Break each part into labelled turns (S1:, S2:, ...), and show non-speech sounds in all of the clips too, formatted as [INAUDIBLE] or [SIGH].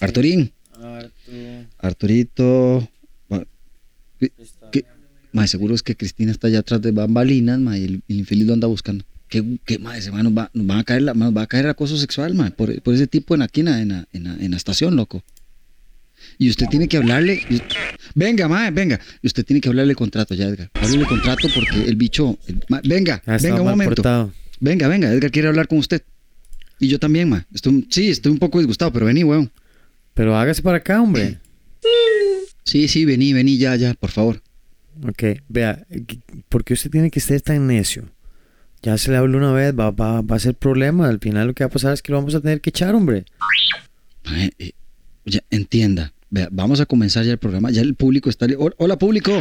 S1: Arturín. Arturito. Seguro es que Cristina está allá atrás de bambalinas, mae, y el, el infeliz lo anda buscando. ¿Qué, qué mae, ese mae nos va, nos va a caer la, nos va a caer acoso sexual, mae, por, por ese tipo en aquí en la, en la, en la- en la estación, loco. Y usted tiene que hablarle. y- venga, mae, venga. Y usted tiene que hablarle el contrato ya, Edgar. Háblele el contrato porque el bicho. el- venga,
S2: Ah,
S1: venga un momento.
S2: portado.
S1: Venga, venga, Edgar quiere hablar con usted. Y yo también, mae. Estoy, sí, estoy un poco disgustado, pero vení, weón.
S2: Pero hágase para acá, hombre.
S1: Sí, sí, vení, vení ya, ya, por favor.
S2: Ok, vea, ¿por qué usted tiene que ser tan necio? Ya se le habló una vez, va, va, va a ser problema. Al final lo que va a pasar es que lo vamos a tener que echar, hombre.
S1: Eh, ya, entienda. Vea, vamos a comenzar ya el programa. Ya el público está. Hol- Hola, público.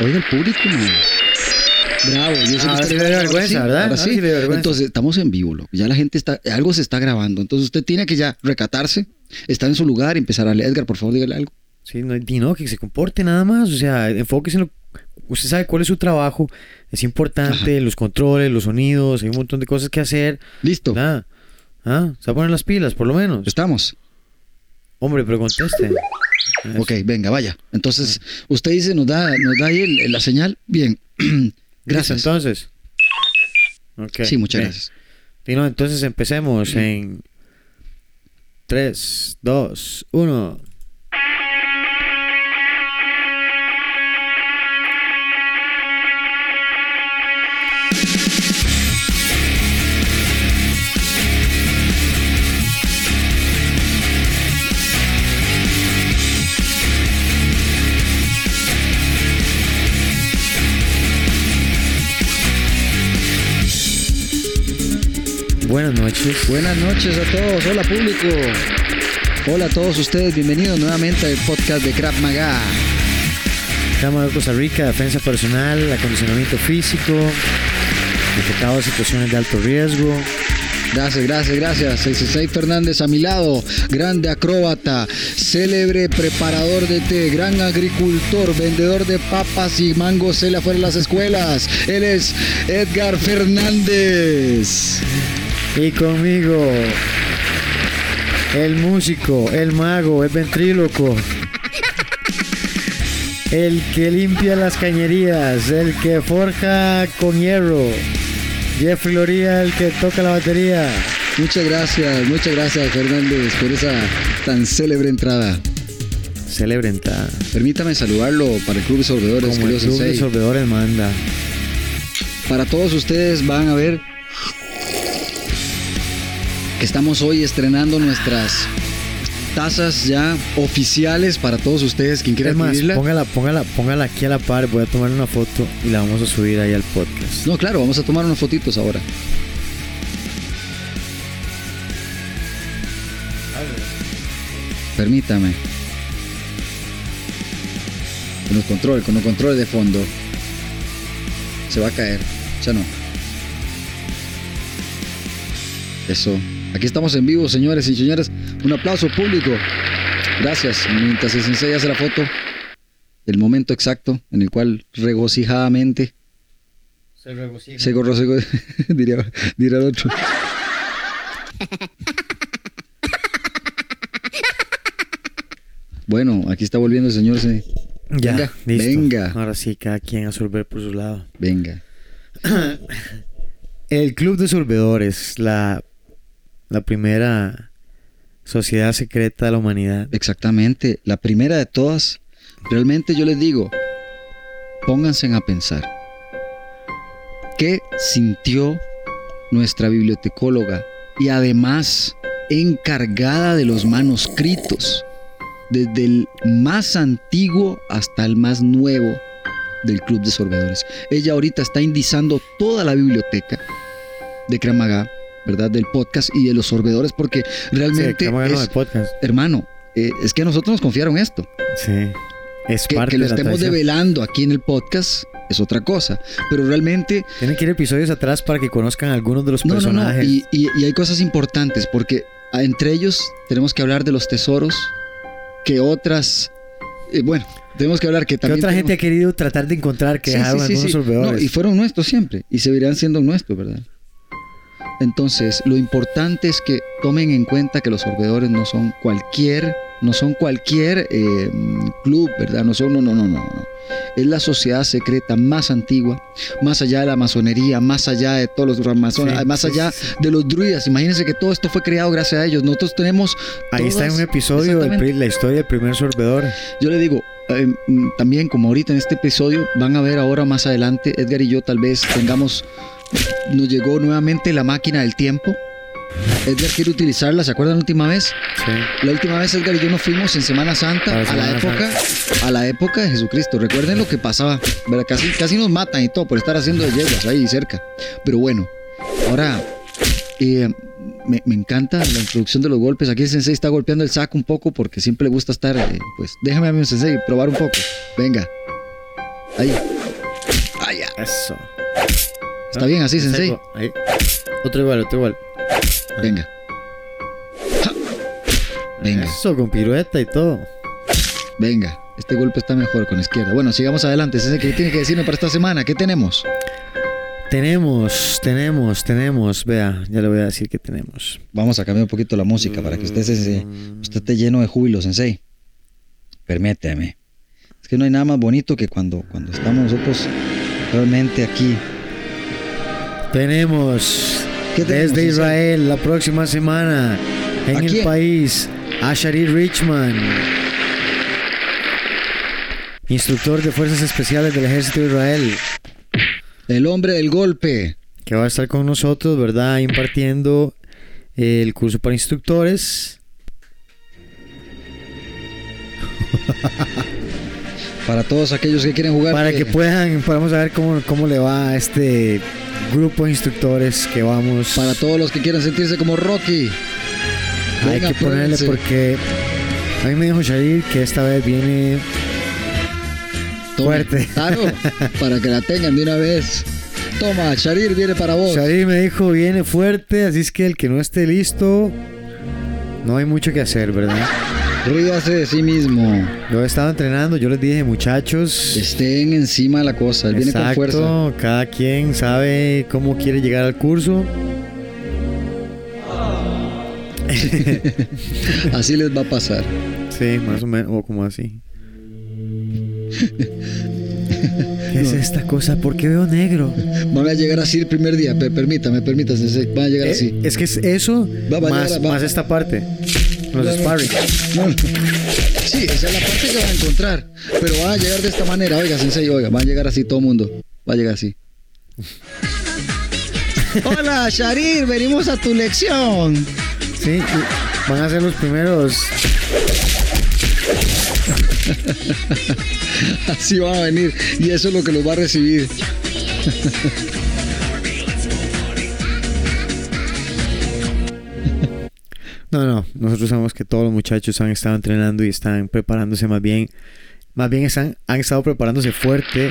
S1: Oiga, el público, mae. Bravo. Yo usted-
S2: sí vergüenza,
S1: sí,
S2: ¿verdad?
S1: ahora sí.
S2: vergüenza.
S1: Entonces, estamos en vivo, loco. Ya la gente está. Algo se está grabando. Entonces, usted tiene que ya recatarse, estar en su lugar y empezar a leer. Edgar, por favor, dígale algo.
S2: Sí, no, y no, que se comporte nada más. O sea, enfóquese en lo. Usted sabe cuál es su trabajo. Es importante, los controles, los sonidos, hay un montón de cosas que hacer.
S1: Listo.
S2: Nada. ¿Ah? Se va a poner las pilas, por lo menos.
S1: Estamos.
S2: Hombre, pero conteste. Eso.
S1: Ok, venga, vaya. Entonces, usted dice, nos da, nos da ahí el- la señal. Bien. [CLEARS THROAT] Gracias.
S2: entonces. Ok,
S1: Sí, muchas
S2: bien.
S1: gracias.
S2: Y no, entonces empecemos en 3, 2, 1. Buenas noches.
S1: Buenas noches a todos, hola público. Hola a todos ustedes, bienvenidos nuevamente al podcast de Crap Maga.
S2: Cámara de Costa Rica, defensa personal, acondicionamiento físico, detectado de situaciones de alto riesgo.
S1: Gracias, gracias, gracias. El Sensei Fernández a mi lado, grande acróbata, célebre preparador de té, gran agricultor, vendedor de papas y mangos él afuera de las escuelas. Él es Edgar Fernández.
S2: Y conmigo, el músico, el mago, el ventríloco, el que limpia las cañerías, el que forja con hierro, Jeffrey Loría, el que toca la batería.
S1: Muchas gracias, muchas gracias Fernández por esa tan célebre entrada.
S2: Célebre entrada.
S1: Permítame saludarlo para el Club de Sorbedores,
S2: Como el club de sorbedores manda.
S1: Para todos ustedes van a ver que estamos hoy estrenando nuestras tazas ya oficiales para todos ustedes. Quien quiera adquirirla.
S2: póngala, póngala, póngala aquí a la par, voy a tomar una foto y la vamos a subir ahí al podcast.
S1: No, claro, vamos a tomar unas fotitos ahora. Permítame. Con los controles, con los controles de fondo. Se va a caer. Ya no. Eso. Aquí estamos en vivo, señores y señoras. Un aplauso público. Gracias. Mientras el sensei hace la foto. El momento exacto en el cual regocijadamente
S2: Se regocija.
S1: se gorro, se gorro, [LAUGHS] diría, diría el otro. Bueno, aquí está volviendo el señor. se-
S2: Ya,
S1: Venga,
S2: listo.
S1: venga.
S2: Ahora sí, cada quien a sorber por su lado.
S1: Venga. [COUGHS]
S2: El Club de Sorbedores, la, la primera sociedad secreta de la humanidad.
S1: Exactamente. La primera de todas. Realmente yo les digo, pónganse a pensar. ¿Qué sintió nuestra bibliotecóloga y además encargada de los manuscritos, desde el más antiguo hasta el más nuevo del Club de Sorbedores? Ella ahorita está indizando toda la biblioteca de Kramaga, ¿verdad? Del podcast y de los sorbedores, porque
S2: Sí,
S1: realmente
S2: ¿cómo ganó
S1: es-
S2: podcast?
S1: hermano, eh, es que a nosotros nos confiaron esto.
S2: Sí. Es
S1: Que,
S2: parte
S1: que lo
S2: de la
S1: estemos
S2: tradición.
S1: develando aquí en el podcast es otra cosa. Pero realmente,
S2: Tienen que ir episodios atrás para que conozcan algunos de los
S1: no, no, no.
S2: personajes.
S1: Y, y- y hay cosas importantes porque entre ellos tenemos que hablar de los tesoros que otras. eh, bueno, tenemos que hablar que
S2: que
S1: también.
S2: otra gente ha
S1: tenemos-
S2: querido tratar de encontrar que
S1: Sí, sí, sí,
S2: algunos
S1: sí. No, y fueron nuestros siempre y seguirán siendo nuestros, ¿verdad? Entonces, lo importante es que tomen en cuenta que los sorbedores no son cualquier, no son cualquier eh, club, ¿verdad? No son, no, no, no, no. Es la sociedad secreta más antigua, más allá de la masonería, más allá de todos los masones,
S2: Sí,
S1: más allá
S2: sí, sí.
S1: de los druidas. Imagínense que todo esto fue creado gracias a ellos. Nosotros tenemos.
S2: Ahí está en un episodio pri- la historia del primer sorbedor.
S1: Yo le digo, eh, mm, también como ahorita en este episodio, van a ver ahora más adelante, Edgar y yo tal vez tengamos, nos llegó nuevamente la máquina del tiempo. Edgar quiere utilizarla, ¿se acuerdan la última vez?
S2: Sí.
S1: La última vez Edgar y yo nos fuimos en Semana Santa a la época, a la época de Jesucristo. Recuerden lo que pasaba, ¿verdad? Casi, casi nos matan y todo por estar haciendo de yeguas ahí cerca. Pero bueno, ahora eh, me, me encanta la introducción de los golpes. Aquí el sensei está golpeando el saco un poco porque siempre le gusta estar, eh, pues déjame a mi sensei probar un poco. Venga. Ahí. Ah, ya.
S2: Eso.
S1: Está bien así, sensei.
S2: Ahí. Otro igual, otro igual.
S1: Venga. Venga.
S2: Eso, con pirueta y todo.
S1: Venga, este golpe está mejor con la izquierda. Bueno, sigamos adelante. Sensei, ¿qué tiene que decirme para esta semana? ¿Qué tenemos?
S2: Tenemos, tenemos, tenemos. Vea, ya le voy a decir que tenemos.
S1: Vamos a cambiar un poquito la música para que usted, se, usted esté lleno de júbilo, Sensei. Permíteme. Es que no hay nada más bonito que cuando, cuando estamos nosotros realmente aquí.
S2: Tenemos
S1: ¿Qué tenemos,
S2: desde? Israel la próxima semana en
S1: ¿A
S2: el
S1: quién?
S2: país a Sharir Richman, instructor de fuerzas especiales del ejército de Israel,
S1: El hombre del golpe.
S2: que va a estar con nosotros, ¿verdad? Impartiendo el curso para instructores. [LAUGHS]
S1: Para todos aquellos que quieren jugar.
S2: Para
S1: eh,
S2: que puedan, vamos a ver cómo, cómo le va a este grupo de instructores que vamos.
S1: Para todos los que quieran sentirse como Rocky.
S2: Hay que ponerle porque a mí me dijo Sharir que esta vez viene
S1: Tome,
S2: fuerte.
S1: Claro, [LAUGHS] para que la tengan de una vez. Toma, Sharir viene para vos.
S2: Sharir me dijo viene fuerte, así es que el que no esté listo, no hay mucho que hacer, ¿verdad?
S1: Ríase de sí mismo.
S2: Yo estaba entrenando, yo les dije muchachos,
S1: Estén encima de la cosa. Él viene con fuerza.
S2: exacto, cada quien sabe cómo quiere llegar al curso. [LAUGHS]
S1: Así les va a pasar.
S2: Sí, más o menos, o como así. ¿Qué es esta cosa? ¿Por qué veo negro?
S1: Van a llegar así el primer día. Pe- permítame, permítame. Van a llegar
S2: Eh,
S1: así.
S2: es que es eso
S1: Va, va,
S2: más,
S1: va.
S2: más esta parte. Los
S1: No, no.
S2: sparring.
S1: No. Sí, esa es la parte que van a encontrar. Pero van a llegar de esta manera. Oiga, sensei, oiga. Van a llegar así todo el mundo. Va a llegar así. [LAUGHS] Hola, Sharir. Venimos a tu lección.
S2: Sí, van a ser los primeros. [LAUGHS]
S1: Así van a venir. Y eso es lo que los va a recibir. [LAUGHS]
S2: No, no, nosotros sabemos que todos los muchachos han estado entrenando y están preparándose más bien. Más bien están, han estado preparándose fuerte,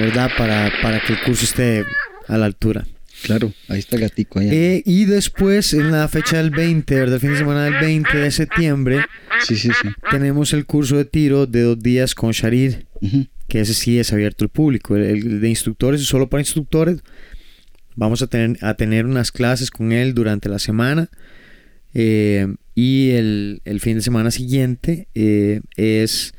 S2: ¿verdad? Para, para que el curso esté a la altura.
S1: Claro, ahí está el gatico. Allá.
S2: Eh, y después, en la fecha del 20, ¿verdad? El fin de semana del 20 de septiembre,
S1: Sí, sí, sí.
S2: tenemos el curso de tiro de dos días con Sharir. Que ese sí es abierto al público. El, el de instructores es solo para instructores. Vamos a tener, a tener unas clases con él durante la semana. eh, y el, el fin de semana siguiente eh, es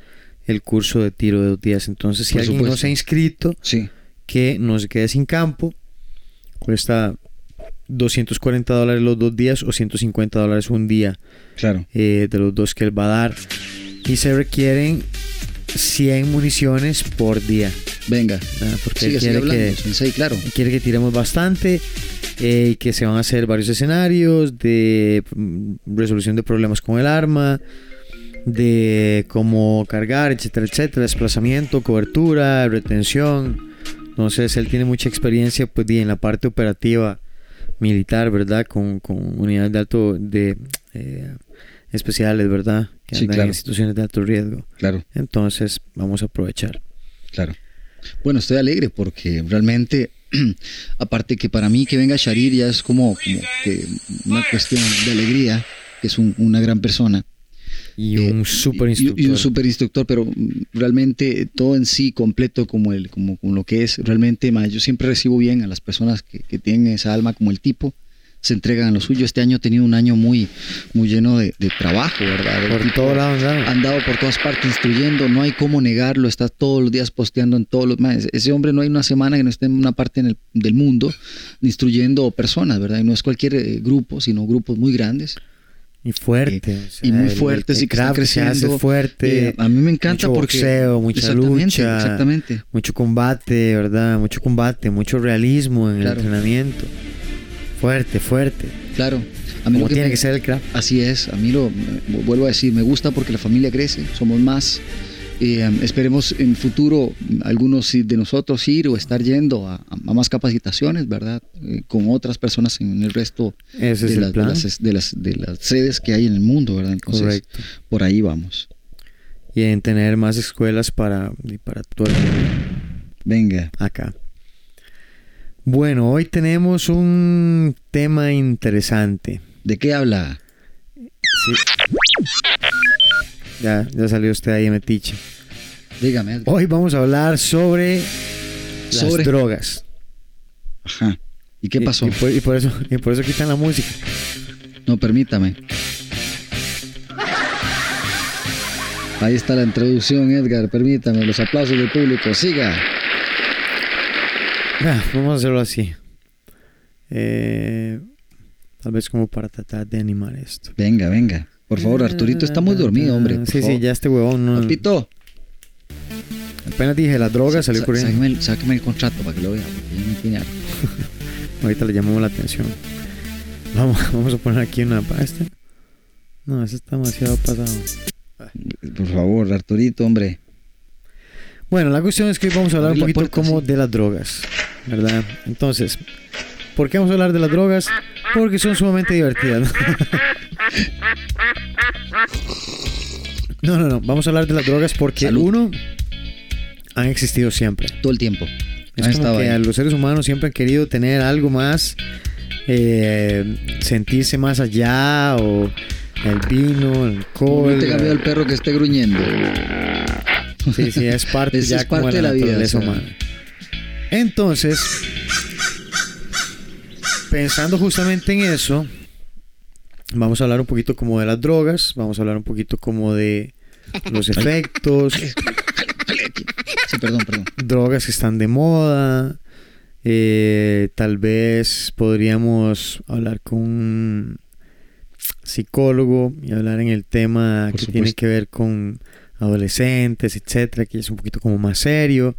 S2: el curso de tiro de dos días. Entonces, si
S1: Por
S2: alguien no se ha inscrito,
S1: Sí.
S2: que no se quede sin campo, cuesta 240 dólares los dos días o 150 dólares un día
S1: Claro.
S2: eh, de los dos que él va a dar. Y se requieren 100 municiones por día.
S1: Venga.
S2: ¿verdad? Porque
S1: Sigue,
S2: quiere que,
S1: claro.
S2: quiere que tiremos bastante eh, y que se van a hacer varios escenarios de mm, resolución de problemas con el arma, de cómo cargar, etcétera, etcétera, desplazamiento, cobertura, retención. Entonces él tiene mucha experiencia pues, en la parte operativa militar, ¿verdad? Con, con unidades de alto, de eh, especiales, ¿verdad? Que
S1: Sí,
S2: andan
S1: claro.
S2: en situaciones de alto riesgo.
S1: Claro,
S2: Entonces vamos a aprovechar.
S1: claro. Bueno, estoy alegre porque realmente, [CLEARS THROAT] aparte que para mí que venga Sharir ya es como, como que una cuestión de alegría, que es un- una gran persona.
S2: Y
S1: Eh,
S2: un super
S1: y-
S2: instructor.
S1: Y, un super instructor, pero realmente todo en sí completo como, el, como, como lo que es. Realmente, ma, yo siempre recibo bien a las personas que, que tienen esa alma como el tipo, se entregan a lo suyo. Este año he tenido un año muy, muy lleno de, de trabajo, ¿verdad? El
S2: Por todo lado andaba.
S1: ha andado por todas partes instruyendo, no hay cómo negarlo, está todos los días posteando en todos los... ese- hombre no hay una semana que no esté en una parte en el- del mundo instruyendo personas, ¿verdad? Y no es cualquier eh, grupo, sino grupos muy grandes.
S2: Y fuerte. o sea,
S1: y muy fuertes y que están creciendo.
S2: fuerte.
S1: Eh, a mí me encanta
S2: mucho
S1: porque
S2: boxeo, mucha
S1: exactamente,
S2: lucha.
S1: exactamente.
S2: Mucho combate, ¿verdad? Mucho combate, mucho realismo en
S1: Claro.
S2: el entrenamiento. Fuerte, fuerte.
S1: Claro. A mí
S2: Como
S1: lo que
S2: tiene
S1: me-
S2: que ser el craft.
S1: Así es, a mí lo vuelvo a decir, me gusta porque la familia crece, somos más. Eh, esperemos en futuro algunos de nosotros ir o estar yendo a, a más capacitaciones, ¿verdad? Eh, con otras personas en el resto
S2: es
S1: de,
S2: el
S1: las- de
S2: plan.
S1: las, de, las, de las sedes que hay en el mundo, ¿verdad? Entonces,
S2: Correcto.
S1: por ahí vamos.
S2: Y en tener más escuelas para, para todo el mundo
S1: Venga,
S2: acá. Bueno, hoy tenemos un tema interesante.
S1: ¿de qué habla?
S2: Sí. Ya, ya salió usted ahí, metiche.
S1: Dígame. Edgar.
S2: Hoy vamos a hablar sobre,
S1: Sobre.
S2: las drogas.
S1: Ajá. ¿Y qué
S2: Y-
S1: pasó?
S2: Y, por, y por eso, y por eso quitan la música.
S1: No, permítame. Ahí está la introducción, Edgar. Permítame. Los aplausos del público. Siga.
S2: Ah, vamos a hacerlo así. Eh, tal vez como para tratar de animar esto.
S1: Venga, venga. Por favor, Arturito está muy dormido, hombre. por
S2: Sí,
S1: favor.
S2: sí, ya este huevón no.
S1: Papito,
S2: Apenas dije la droga, salió
S1: sa-
S2: corriendo.
S1: sáqueme el, sáqueme el contrato para que lo vea. Porque ya me. [LAUGHS]
S2: Ahorita le llamamos la atención. Vamos, [LAUGHS] vamos a poner aquí una para este. No, ese está demasiado pasado.
S1: Por favor, Arturito, hombre.
S2: Bueno, la cuestión es que hoy vamos a hablar un poquito
S1: puerta,
S2: como
S1: sí.
S2: de las drogas, ¿verdad? Entonces, ¿por qué vamos a hablar de las drogas? Porque son sumamente divertidas. No, [LAUGHS] no, no. Vamos a hablar de las drogas porque
S1: Salud.
S2: uno han existido siempre.
S1: Todo el tiempo.
S2: Es
S1: Han
S2: como que
S1: ahí.
S2: los seres humanos siempre han querido tener algo más, eh, sentirse más allá, o el vino, el alcohol.
S1: No te cambió el perro que esté gruñendo.
S2: Sí, sí, es parte ya
S1: es
S2: como
S1: parte
S2: de la,
S1: de la vida,
S2: naturaleza
S1: sea.
S2: humana. Entonces, pensando justamente en eso, vamos a hablar un poquito como de las drogas, vamos a hablar un poquito como de los efectos,
S1: Sí, perdón, perdón.
S2: drogas que están de moda. eh, tal vez podríamos hablar con un psicólogo y hablar en el tema
S1: Por
S2: que tiene que ver con adolescentes, etcétera, que es un poquito como más serio,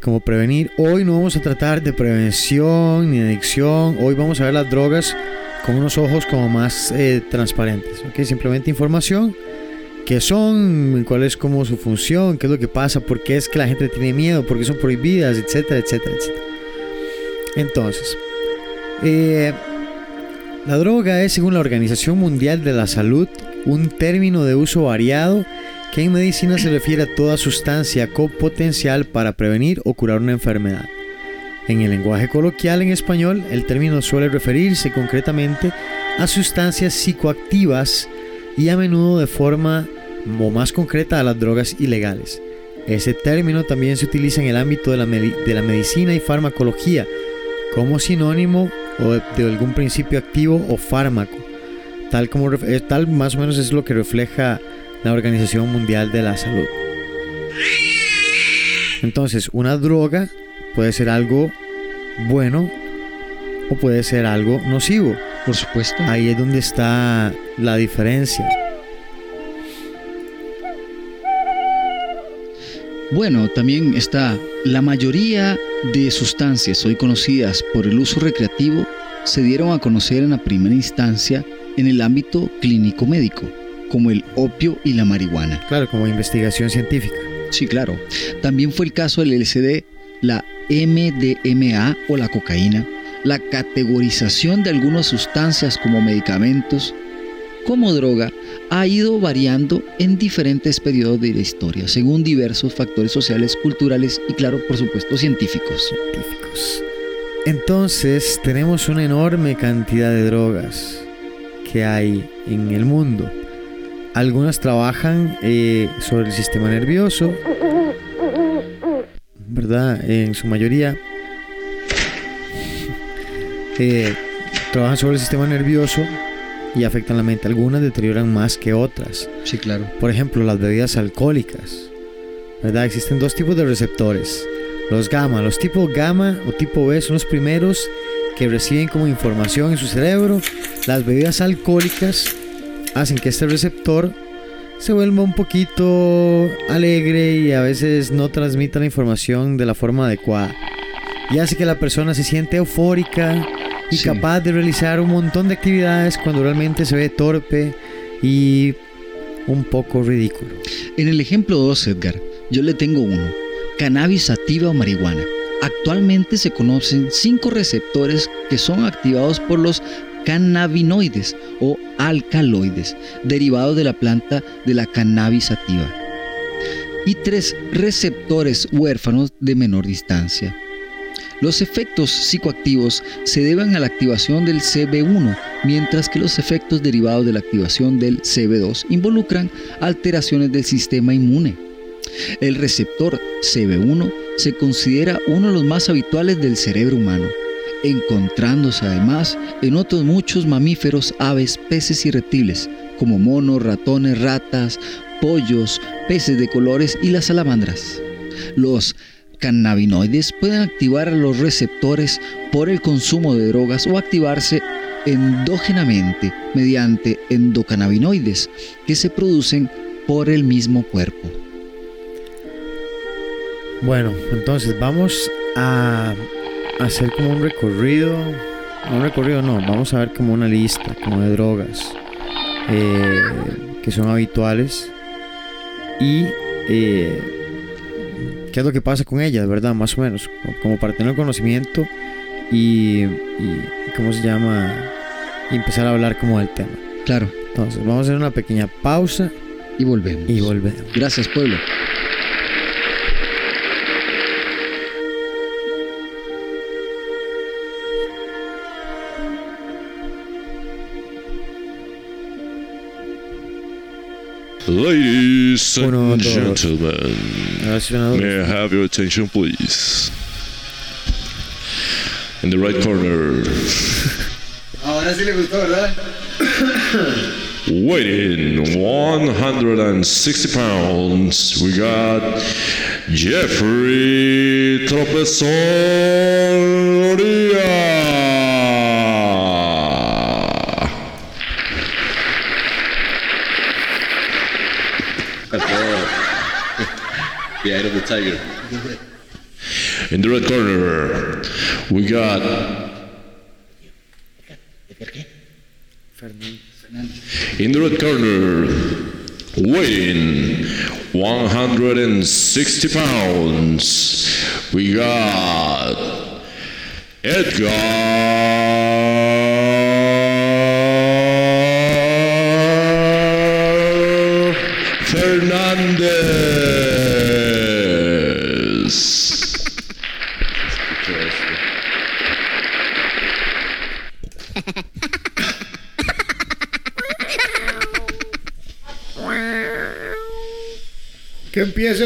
S2: como prevenir. Hoy no vamos a tratar de prevención ni adicción, hoy vamos a ver las drogas con unos ojos como más eh, transparentes, ¿ok? Simplemente información qué son, cuál es como su función, qué es lo que pasa, por qué es que la gente tiene miedo, por qué son prohibidas, etcétera, etcétera, etcétera. Entonces, eh, la droga es, según la Organización Mundial de la Salud, un término de uso variado que en medicina se refiere a toda sustancia con potencial para prevenir o curar una enfermedad. En el lenguaje coloquial en español, el término suele referirse concretamente a sustancias psicoactivas y a menudo de forma o más concreta a las drogas ilegales. Ese término también se utiliza en el ámbito de la, de la medicina y farmacología como sinónimo o de, de algún principio activo o fármaco. Tal, como, eh, tal más o menos es lo que refleja la Organización Mundial de la Salud. Entonces, una droga puede ser algo bueno o puede ser algo nocivo.
S1: Por supuesto.
S2: Ahí es donde está la diferencia.
S1: Bueno, también está la mayoría de sustancias hoy conocidas por el uso recreativo se dieron a conocer en la primera instancia en el ámbito clínico médico, como el opio y la marihuana.
S2: Claro, como investigación científica.
S1: Sí, claro. También fue el caso del LSD, la MDMA o la cocaína, la categorización de algunas sustancias como medicamentos, como droga, ha ido variando en diferentes periodos de la historia, según diversos factores sociales, culturales y, claro, por supuesto, científicos.
S2: científicos. Entonces, tenemos una enorme cantidad de drogas que hay en el mundo. Algunas trabajan eh, sobre el sistema nervioso, ¿verdad? En su mayoría. [LAUGHS] Eh, trabajan sobre el sistema nervioso y afectan la mente. Algunas deterioran más que otras.
S1: Sí, claro.
S2: Por ejemplo, las bebidas alcohólicas. ¿Verdad? Existen dos tipos de receptores. Los gamma. Los tipos gamma o tipo B son los primeros que reciben como información en su cerebro. Las bebidas alcohólicas hacen que este receptor se vuelva un poquito alegre y a veces no transmita la información de la forma adecuada. Y hace que la persona se siente eufórica y
S1: Sí.
S2: capaz de realizar un montón de actividades cuando realmente se ve torpe y un poco ridículo.
S1: En el ejemplo 2, Edgar, yo le tengo uno. Cannabis sativa o marihuana. Actualmente se conocen cinco receptores que son activados por los cannabinoides o alcaloides, derivados de la planta de la cannabis sativa. Y tres receptores huérfanos de menor distancia. Los efectos psicoactivos se deben a la activación del CB1, mientras que los efectos derivados de la activación del CB2 involucran alteraciones del sistema inmune. El receptor CB1 se considera uno de los más habituales del cerebro humano, encontrándose además en otros muchos mamíferos, aves, peces y reptiles, como monos, ratones, ratas, pollos, peces de colores y las salamandras. Los cannabinoides pueden activar los receptores por el consumo de drogas o activarse endógenamente mediante endocannabinoides que se producen por el mismo cuerpo.
S2: Bueno, entonces vamos a hacer como un recorrido. no Un recorrido no, vamos a ver como una lista como de drogas eh, que son habituales y eh, qué es lo que pasa con ellas, ¿verdad? Más o menos, como- como para tener conocimiento y, y ¿cómo se llama? Y empezar a hablar como del tema.
S1: Claro,
S2: Entonces, vamos a hacer una pequeña pausa
S1: y volvemos.
S2: y volvemos.
S1: Gracias, pueblo.
S3: Ladies and
S2: Uno,
S3: gentlemen,
S2: Ahora sí, una, dos.
S3: may I have your attention, please? In the right corner, [LAUGHS]
S1: Ahora sí le gustó, ¿verdad?
S3: weighing 160 pounds, we got Jeffrey Tropezoria.
S4: Eye of the tiger.
S3: In the red corner, we got In the red corner, weighing 160 pounds, we got Edgar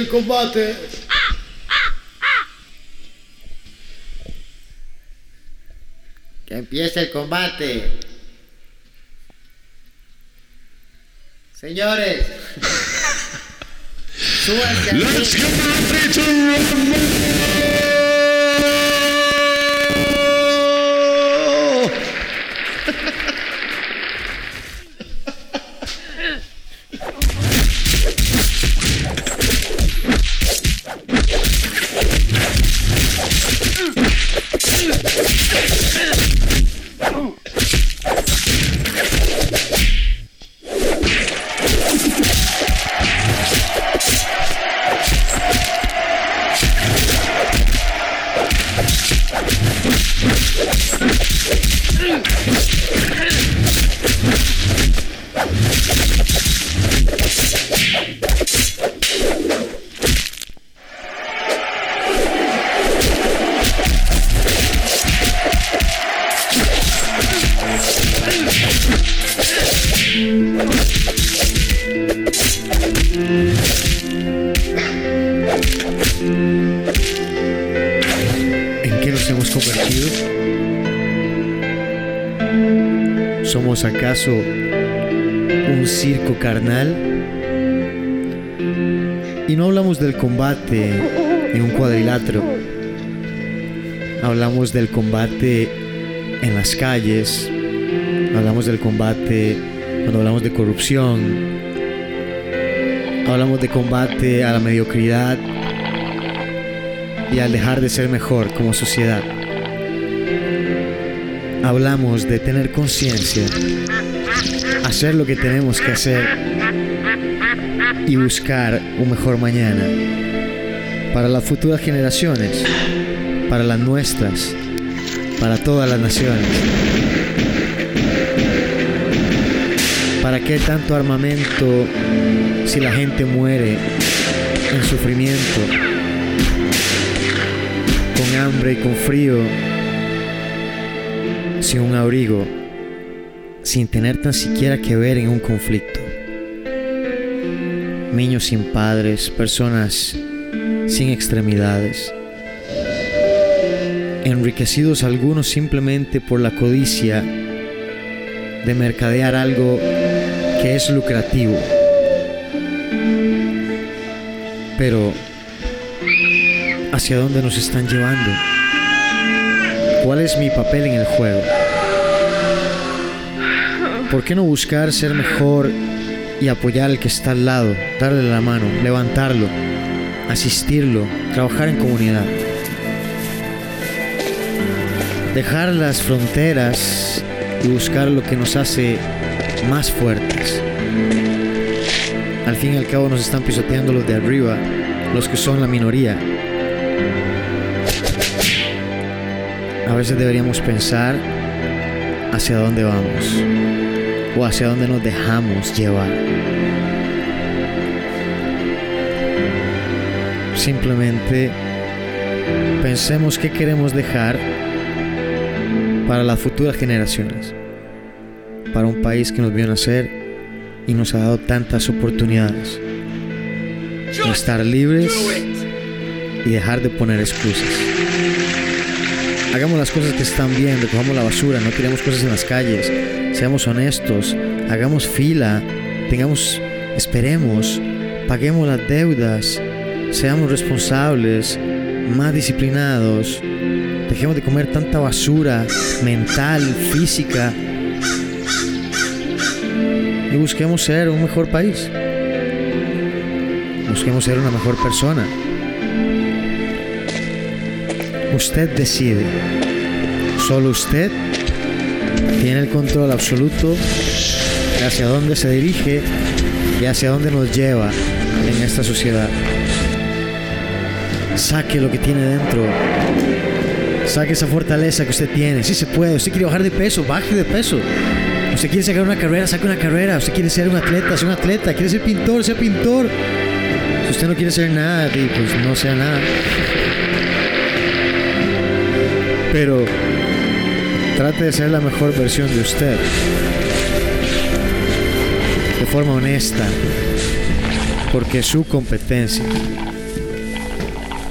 S2: el combate.
S5: Que empiece el combate. Señores. [LAUGHS]
S3: Let's
S2: combate en un cuadrilátero. Hablamos del combate en las calles. Hablamos del combate cuando hablamos de corrupción. Hablamos de combate a la mediocridad y al dejar de ser mejor como sociedad. Hablamos de tener conciencia, hacer lo que tenemos que hacer y buscar un mejor mañana para las futuras generaciones, para las nuestras, para todas las naciones. ¿Para qué tanto armamento si la gente muere en sufrimiento, con hambre y con frío, sin un abrigo, sin tener tan siquiera que ver en un conflicto? Niños sin padres, personas sin extremidades, enriquecidos algunos simplemente por la codicia de mercadear algo que es lucrativo. Pero, ¿hacia dónde nos están llevando? ¿Cuál es mi papel en el juego? ¿Por qué no buscar ser mejor y apoyar al que está al lado, darle la mano, levantarlo, asistirlo, trabajar en comunidad? Dejar las fronteras y buscar lo que nos hace más fuertes. Al fin y al cabo nos están pisoteando los de arriba, los que son la minoría. A veces deberíamos pensar hacia dónde vamos o hacia dónde nos dejamos llevar. Simplemente pensemos qué queremos dejar para las futuras generaciones, para un país que nos vio nacer y nos ha dado tantas oportunidades. Estar libres y dejar de poner excusas. Hagamos las cosas que están bien, recojamos la basura, no tiremos cosas en las calles, seamos honestos, hagamos fila, tengamos, esperemos, paguemos las deudas, seamos responsables, más disciplinados, dejemos de comer tanta basura mental, física y busquemos ser un mejor país. Busquemos ser una mejor persona. Usted decide. Solo usted tiene el control absoluto de hacia dónde se dirige y hacia dónde nos lleva en esta sociedad. Saque lo que tiene dentro. Saque esa fortaleza que usted tiene. Si se puede. Usted quiere bajar de peso, baje de peso. Usted quiere sacar una carrera, saque una carrera. Usted quiere ser un atleta, sea un atleta. Quiere ser pintor, sea pintor. Si usted no quiere ser nada, pues no sea nada. Pero trate de ser la mejor versión de usted. De forma honesta. Porque es su competencia.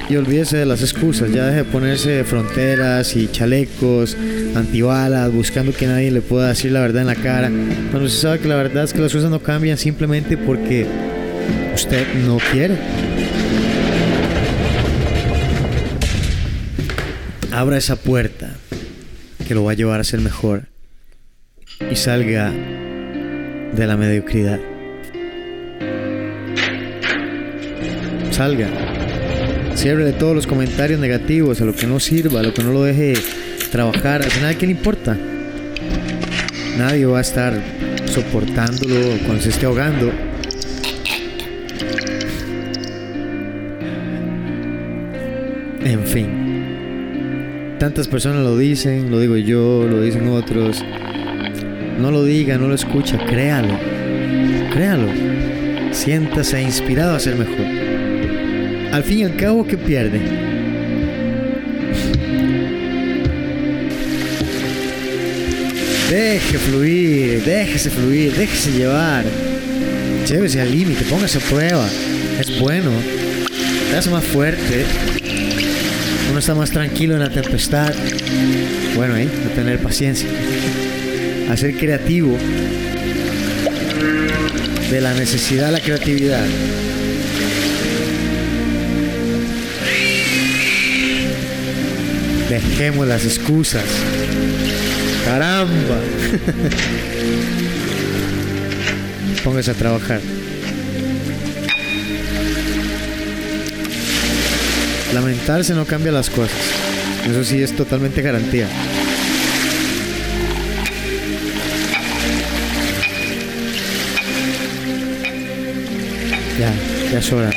S2: Y olvídese de las excusas, ya deje de ponerse fronteras y chalecos, antibalas, buscando que nadie le pueda decir la verdad en la cara. Cuando se sabe que la verdad es que las cosas no cambian simplemente porque usted no quiere. Abra esa puerta que lo va a llevar a ser mejor y salga de la mediocridad. Salga. Cierre todos los comentarios negativos, a lo que no sirva, a lo que no lo deje trabajar. Al final, ¿qué le importa? Nadie va a estar soportándolo cuando se esté ahogando. En fin. Tantas personas lo dicen, lo digo yo, lo dicen otros. No lo diga, no lo escucha, créalo. Créalo. Siéntase inspirado a ser mejor. Al fin y al cabo, ¿qué pierde? Deje fluir, déjese fluir, déjese llevar. Llévese al límite, póngase a prueba. Es bueno. Te hace más fuerte. Uno está más tranquilo en la tempestad. Bueno, ¿eh? A tener paciencia. A ser creativo. de la necesidad a la creatividad. Dejemos las excusas. Caramba. [LAUGHS] Póngase a trabajar. Lamentarse no cambia las cosas. Eso sí es totalmente garantía. Ya, ya es hora.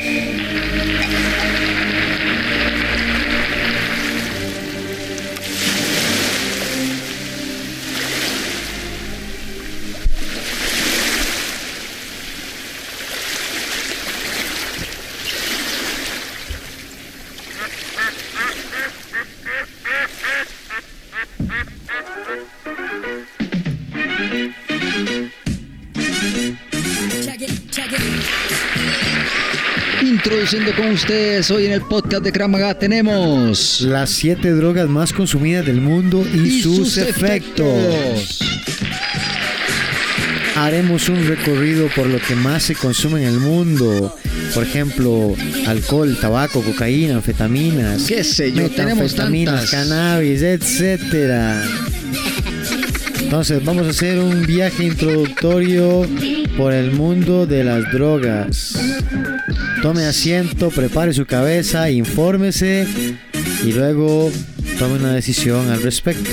S1: Con ustedes hoy en el podcast de Kramaga tenemos
S2: Las siete drogas más consumidas del mundo y, sus, efectos. Haremos un recorrido por lo que más se consume en el mundo. Por ejemplo, alcohol, tabaco, cocaína, anfetaminas,
S1: Qué sé yo, tenemos
S2: metanfetaminas,
S1: tantas.
S2: cannabis, etcétera. Entonces, vamos a hacer un viaje introductorio por el mundo de las drogas. Tome asiento, prepare su cabeza, infórmese y luego tome una decisión al respecto.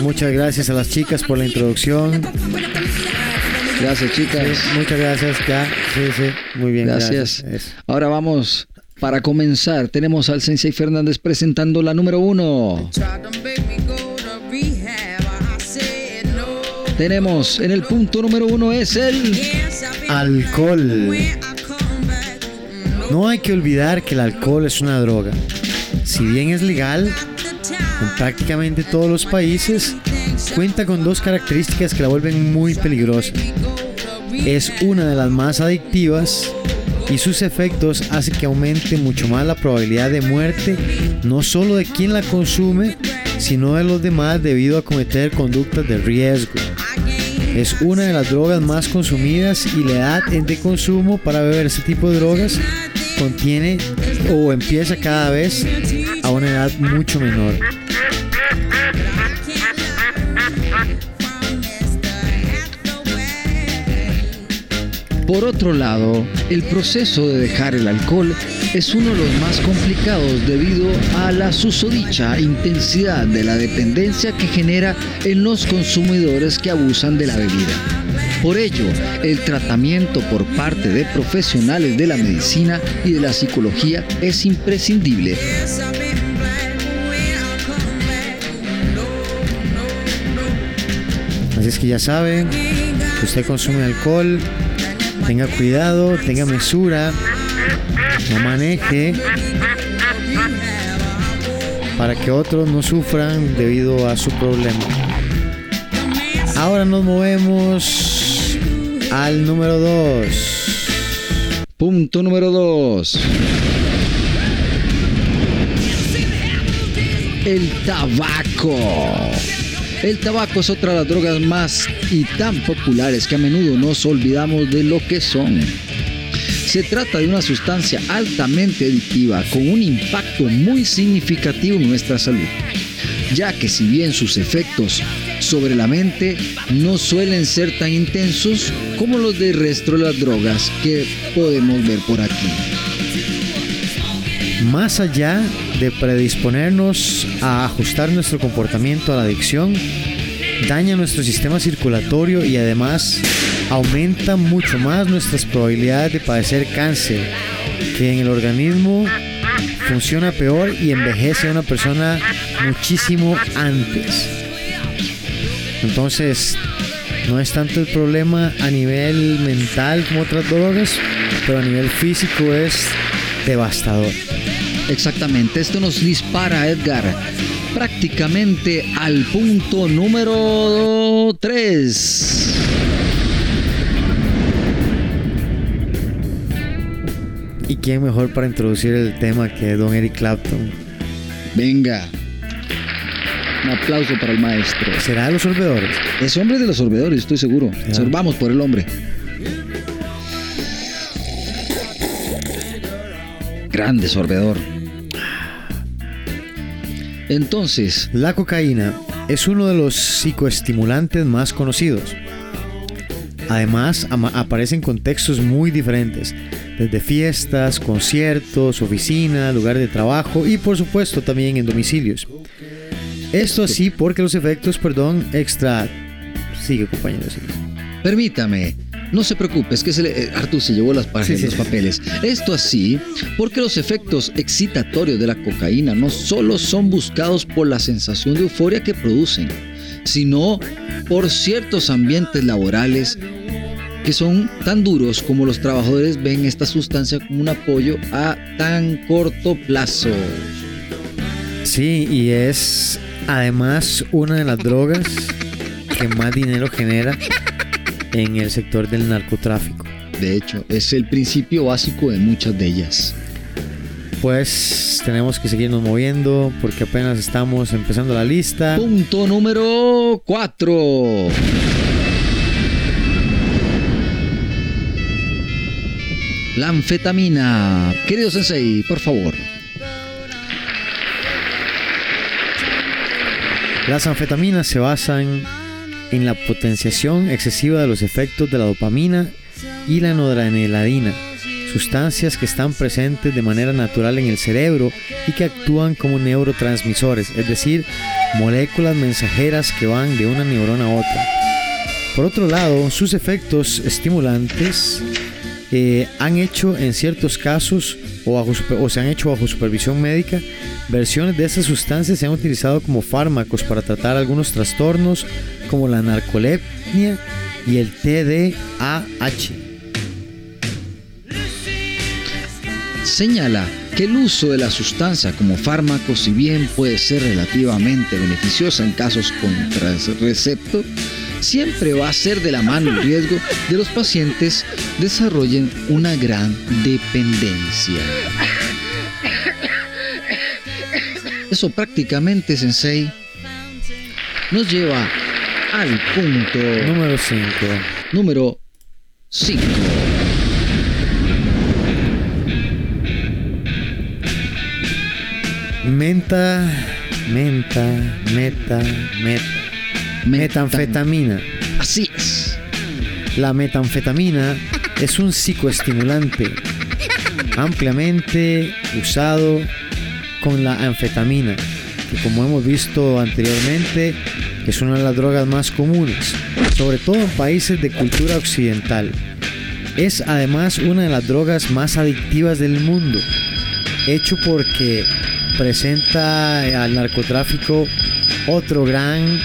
S2: Muchas gracias a las chicas por la introducción.
S1: Gracias chicas.
S2: Muchas gracias, ya. Sí, sí, muy bien.
S1: Gracias.
S2: Eso.
S1: Ahora vamos, para comenzar, tenemos al Sensei Fernández presentando la número uno. Tenemos en el punto número uno es el...
S2: Alcohol. No hay que olvidar que el alcohol es una droga. Si bien es legal en prácticamente todos los países, cuenta con dos características que la vuelven muy peligrosa. Es una de las más adictivas y sus efectos hacen que aumente mucho más la probabilidad de muerte, no solo de quien la consume, sino de los demás debido a cometer conductas de riesgo. Es una de las drogas más consumidas y la edad de consumo para beber este tipo de drogas contiene o empieza cada vez a una edad mucho menor.
S1: Por otro lado, el proceso de dejar el alcohol es uno de los más complicados debido a la susodicha intensidad de la dependencia que genera en los consumidores que abusan de la bebida. Por ello, el tratamiento por parte de profesionales de la medicina y de la psicología es imprescindible.
S2: Así es que ya saben, usted consume alcohol, tenga cuidado, tenga mesura, no maneje para que otros no sufran debido a su problema. Ahora nos movemos al número 2.
S1: Punto número 2. El tabaco. El tabaco es otra de las drogas más y tan populares que a menudo nos olvidamos de lo que son. Se trata de una sustancia altamente adictiva con un impacto muy significativo en nuestra salud, ya que si bien sus efectos sobre la mente no suelen ser tan intensos como los del resto de las drogas que podemos ver por aquí.
S2: Más allá de predisponernos a ajustar nuestro comportamiento a la adicción, daña nuestro sistema circulatorio y además aumenta mucho más nuestras probabilidades de padecer cáncer, que en el organismo funciona peor y envejece a una persona muchísimo antes. Entonces, no es tanto el problema a nivel mental como otras drogas, pero a nivel físico es devastador.
S1: Exactamente, esto nos dispara Edgar prácticamente al punto número 3.
S2: ¿Y quién mejor para introducir el tema que Don Eric Clapton?
S1: Venga, Un aplauso para el maestro.
S2: ¿Será de los sorbedores?
S1: Es hombre de los sorbedores, estoy seguro. Sorbamos por el hombre. Grande sorbedor. Entonces,
S2: La cocaína es uno de los psicoestimulantes más conocidos. Además, aparece en contextos muy diferentes, desde fiestas, conciertos, oficinas, lugares de trabajo y por supuesto también en domicilios. Esto así porque los efectos, perdón, extra... Sigue compañero, sigue.
S1: permítame, no se preocupe, es que se le, eh, Artur se llevó las páginas,
S2: Sí, sí,
S1: los papeles. Esto así porque los efectos excitatorios de la cocaína no solo son buscados por la sensación de euforia que producen, sino por ciertos ambientes laborales que son tan duros como los trabajadores ven esta sustancia como un apoyo a tan corto plazo.
S2: Sí, y es además una de las drogas que más dinero genera en el sector del narcotráfico.
S1: De hecho, es el principio básico de muchas de ellas.
S2: Pues tenemos que seguirnos moviendo porque apenas estamos empezando la lista.
S1: Punto número 4. La anfetamina. Querido Sensei, por favor.
S2: Las anfetaminas se basan en la potenciación excesiva de los efectos de la dopamina y la noradrenalina, sustancias que están presentes de manera natural en el cerebro y que actúan como neurotransmisores, es decir, moléculas mensajeras que van de una neurona a otra. Por otro lado, sus efectos estimulantes eh, han hecho en ciertos casos o, se han hecho bajo supervisión médica, versiones de estas sustancias se han utilizado como fármacos para tratar algunos trastornos como la narcolepsia y el TDAH.
S1: Señala que el uso de la sustancia como fármaco, si bien puede ser relativamente beneficiosa en casos contra recepto, siempre va a ser de la mano el riesgo de los pacientes desarrollen una gran dependencia. Eso prácticamente, Sensei, nos lleva al punto
S2: Número 5.
S1: número 5.
S2: Menta, menta, meta, meta. Metanfetamina.
S1: Así es.
S2: La metanfetamina es un psicoestimulante ampliamente usado con la anfetamina, que como hemos visto anteriormente es una de las drogas más comunes, sobre todo en países de cultura occidental. Es además una de las drogas más adictivas del mundo, hecho porque presenta al narcotráfico otro gran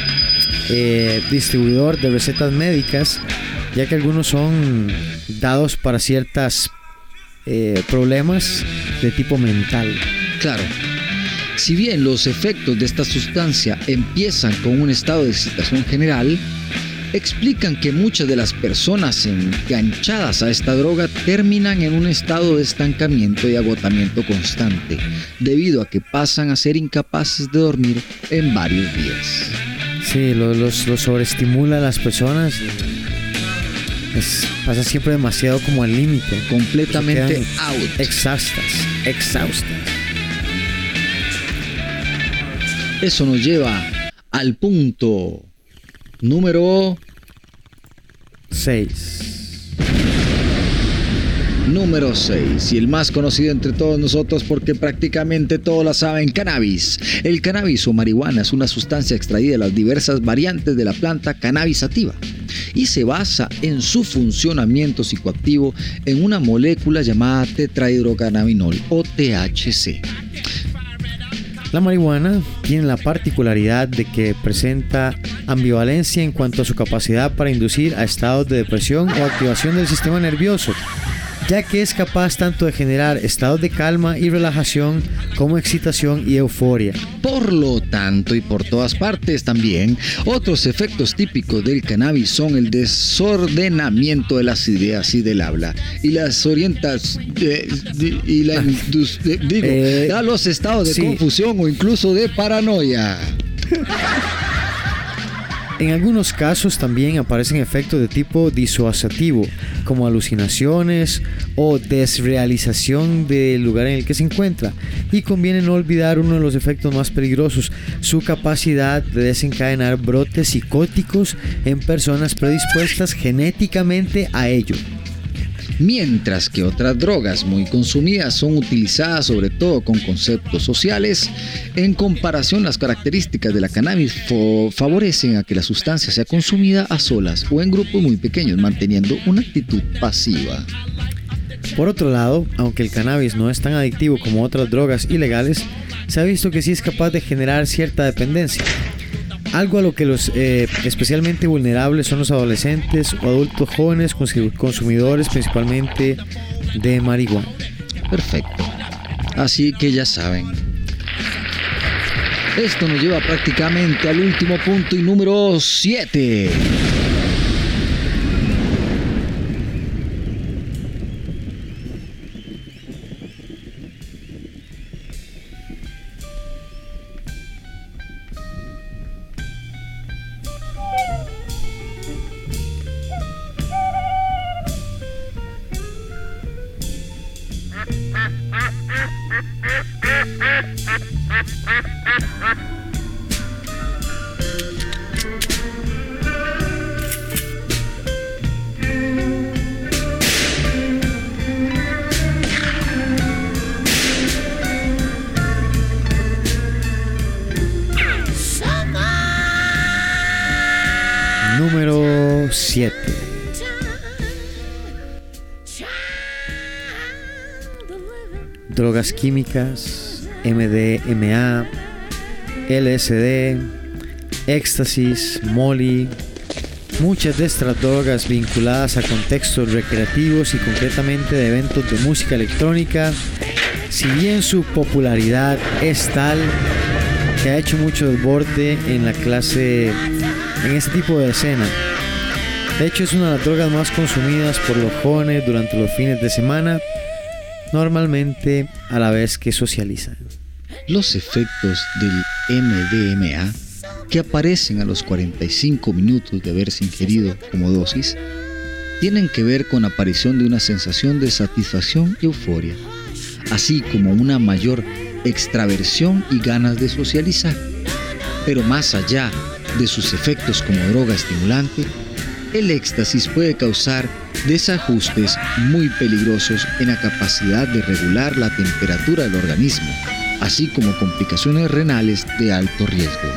S2: eh, distribuidor de recetas médicas, ya que algunos son dados para ciertos problemas de tipo mental.
S1: Claro. Si bien los efectos de esta sustancia empiezan con un estado de excitación general, explican que muchas de las personas enganchadas a esta droga terminan en un estado de estancamiento y agotamiento constante, debido a que pasan a ser incapaces de dormir en varios días.
S2: Sí, lo- los, los sobreestimula a las personas. Es, pasa siempre demasiado como al límite.
S1: Completamente out.
S2: Exhaustas, exhaustas.
S1: Eso nos lleva al punto número
S2: 6.
S1: Número 6 y el más conocido entre todos nosotros porque prácticamente todos la saben, cannabis. El cannabis o marihuana es una sustancia extraída de las diversas variantes de la planta cannabis sativa y se basa en su funcionamiento psicoactivo en una molécula llamada tetrahidrocannabinol o THC.
S2: La marihuana tiene la particularidad de que presenta ambivalencia en cuanto a su capacidad para inducir a estados de depresión o activación del sistema nervioso, ya que es capaz tanto de generar estados de calma y relajación como excitación y euforia.
S1: Por lo tanto, y por todas partes también, otros efectos típicos del cannabis son el desordenamiento de las ideas y del habla, y las orientas de- de- y la de- digo, [LAUGHS]
S2: Eh,
S1: a los estados de
S2: sí.
S1: confusión o incluso de paranoia. [LAUGHS]
S2: En algunos casos también aparecen efectos de tipo disuasivo, como alucinaciones o desrealización del lugar en el que se encuentra. Y conviene no olvidar uno de los efectos más peligrosos, su capacidad de desencadenar brotes psicóticos en personas predispuestas genéticamente a ello.
S1: Mientras que otras drogas muy consumidas son utilizadas sobre todo con conceptos sociales, en comparación las características de la cannabis favorecen a que la sustancia sea consumida a solas o en grupos muy pequeños, manteniendo una actitud pasiva.
S2: Por otro lado, aunque el cannabis no es tan adictivo como otras drogas ilegales, se ha visto que sí es capaz de generar cierta dependencia. Algo a lo que los eh, especialmente vulnerables son los adolescentes o adultos jóvenes consumidores principalmente de marihuana.
S1: Perfecto. Así que ya saben. Esto nos lleva prácticamente al último punto y número 7.
S2: Químicas, MDMA, LSD, éxtasis, molly, muchas de estas drogas vinculadas a contextos recreativos y concretamente de eventos de música electrónica, si bien su popularidad es tal que ha hecho mucho desborde en la clase, en este tipo de escena. De hecho es una de las drogas más consumidas por los jóvenes durante los fines de semana, normalmente a la vez que socializan.
S1: Los efectos del MDMA que aparecen a los 45 minutos de haberse ingerido como dosis tienen que ver con la aparición de una sensación de satisfacción y euforia, así como una mayor extraversión y ganas de socializar. Pero más allá de sus efectos como droga estimulante, el éxtasis puede causar desajustes muy peligrosos en la capacidad de regular la temperatura del organismo, así como complicaciones renales de alto riesgo.